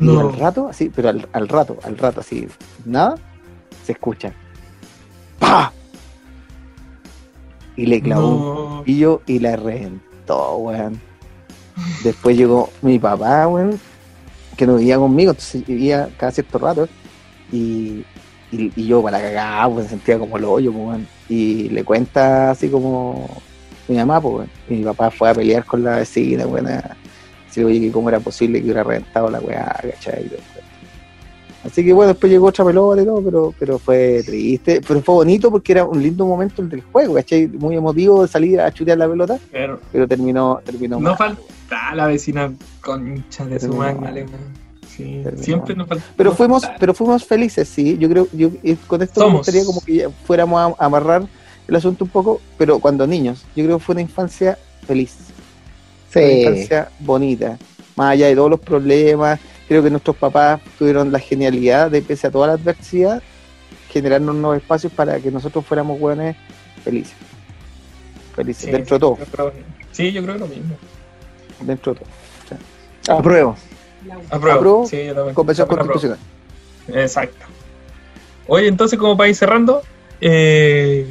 Y No. al rato, así, pero al, al rato, al rato, así, nada, se escucha. ¡Pa! Y le clavó un no. cuchillo y la reventó, weón. Después llegó mi papá, weón, que no vivía conmigo, entonces vivía cada cierto rato. Y, y, y yo para la cagada, pues sentía como el hoyo, weón. Y le cuenta así como mi mamá, pues, weón. Y mi papá fue a pelear con la vecina, weón. a decir, oye, que cómo era posible que hubiera reventado la weá, ¿cachai? Así que bueno, después llegó otra pelota y todo, pero, pero fue triste, pero fue bonito porque era un lindo momento el del juego, ¿cachai? Muy emotivo de salir a chutear la pelota, Pero pero terminó, terminó no mal. falta la vecina concha de su Terminó mal. Magdalena. Sí, siempre nos falta. Pero fuimos, pero fuimos felices, sí. Yo creo, yo y con esto me Somos. gustaría como que fuéramos a, a amarrar el asunto un poco, pero cuando niños, yo creo que fue una infancia feliz, una Sí. infancia bonita, más allá de todos los problemas. Creo que nuestros papás tuvieron la genialidad de, pese a toda la adversidad, generarnos nuevos espacios para que nosotros fuéramos buenos felices. Felices, Sí, dentro de todo, yo creo- Sí, yo creo lo mismo. dentro de todo. Apruebo. Apruebo. Apruebo. Sí, yo también. Convención Apruebo. constitucional. Exacto. Oye, entonces, como para ir cerrando, eh,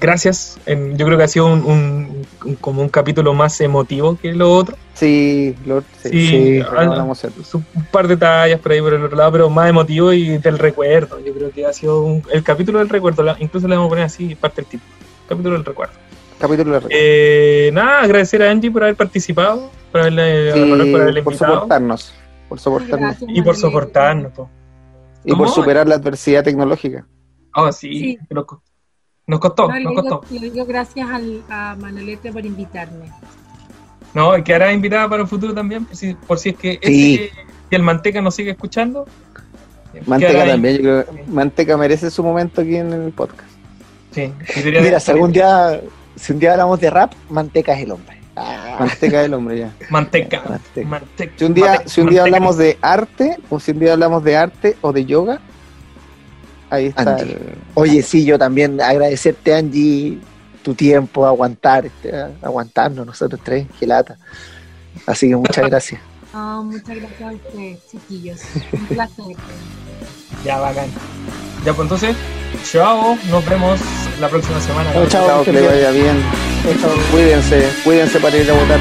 gracias. En- yo creo que ha sido un, un- un- como un capítulo más emotivo que lo otro. Sí, Lord, sí, Sí, sí, ah, hablamos Un par de tallas por ahí por el otro lado, pero más emotivo y del recuerdo. Yo creo que ha sido un- el capítulo del recuerdo. la- incluso le vamos a poner así parte del título. Capítulo del recuerdo. capítulo de recuerdo. Eh, nada, agradecer a Angie por haber participado, por haberle, Sí, por haberle por invitado soportarnos, por soportarnos Gracias, y por soportarnos. po. y por superar la adversidad tecnológica. Oh, sí, Sí. Nos costó, No, le, nos digo, costó. le digo gracias al, a Manolete por invitarme. No, y quedará invitada para el futuro también, por si, por si es que Sí. este y el Manteca nos sigue escuchando. Manteca quedará ahí. también, yo creo que Manteca merece su momento aquí en el podcast. Sí, Mira, si algún día, si un día hablamos de rap, Manteca es el hombre. Ah, Manteca del hombre, ya. Manteca. Manteca. Manteca. Si un día, Manteca. si un día Manteca. hablamos de arte, o si un día hablamos de arte o de yoga, ahí está. Angie. Oye, sí, yo también agradecerte, Angie, tu tiempo, aguantar, este, aguantarnos nosotros tres, gelata. Así que muchas gracias. No, muchas gracias a ustedes, chiquillos. Un placer. Ya, bacán. Ya, pues entonces, chao. Nos vemos la próxima semana. Chao, chao. Chao, que le vaya bien. Cuídense, cuídense para ir a votar.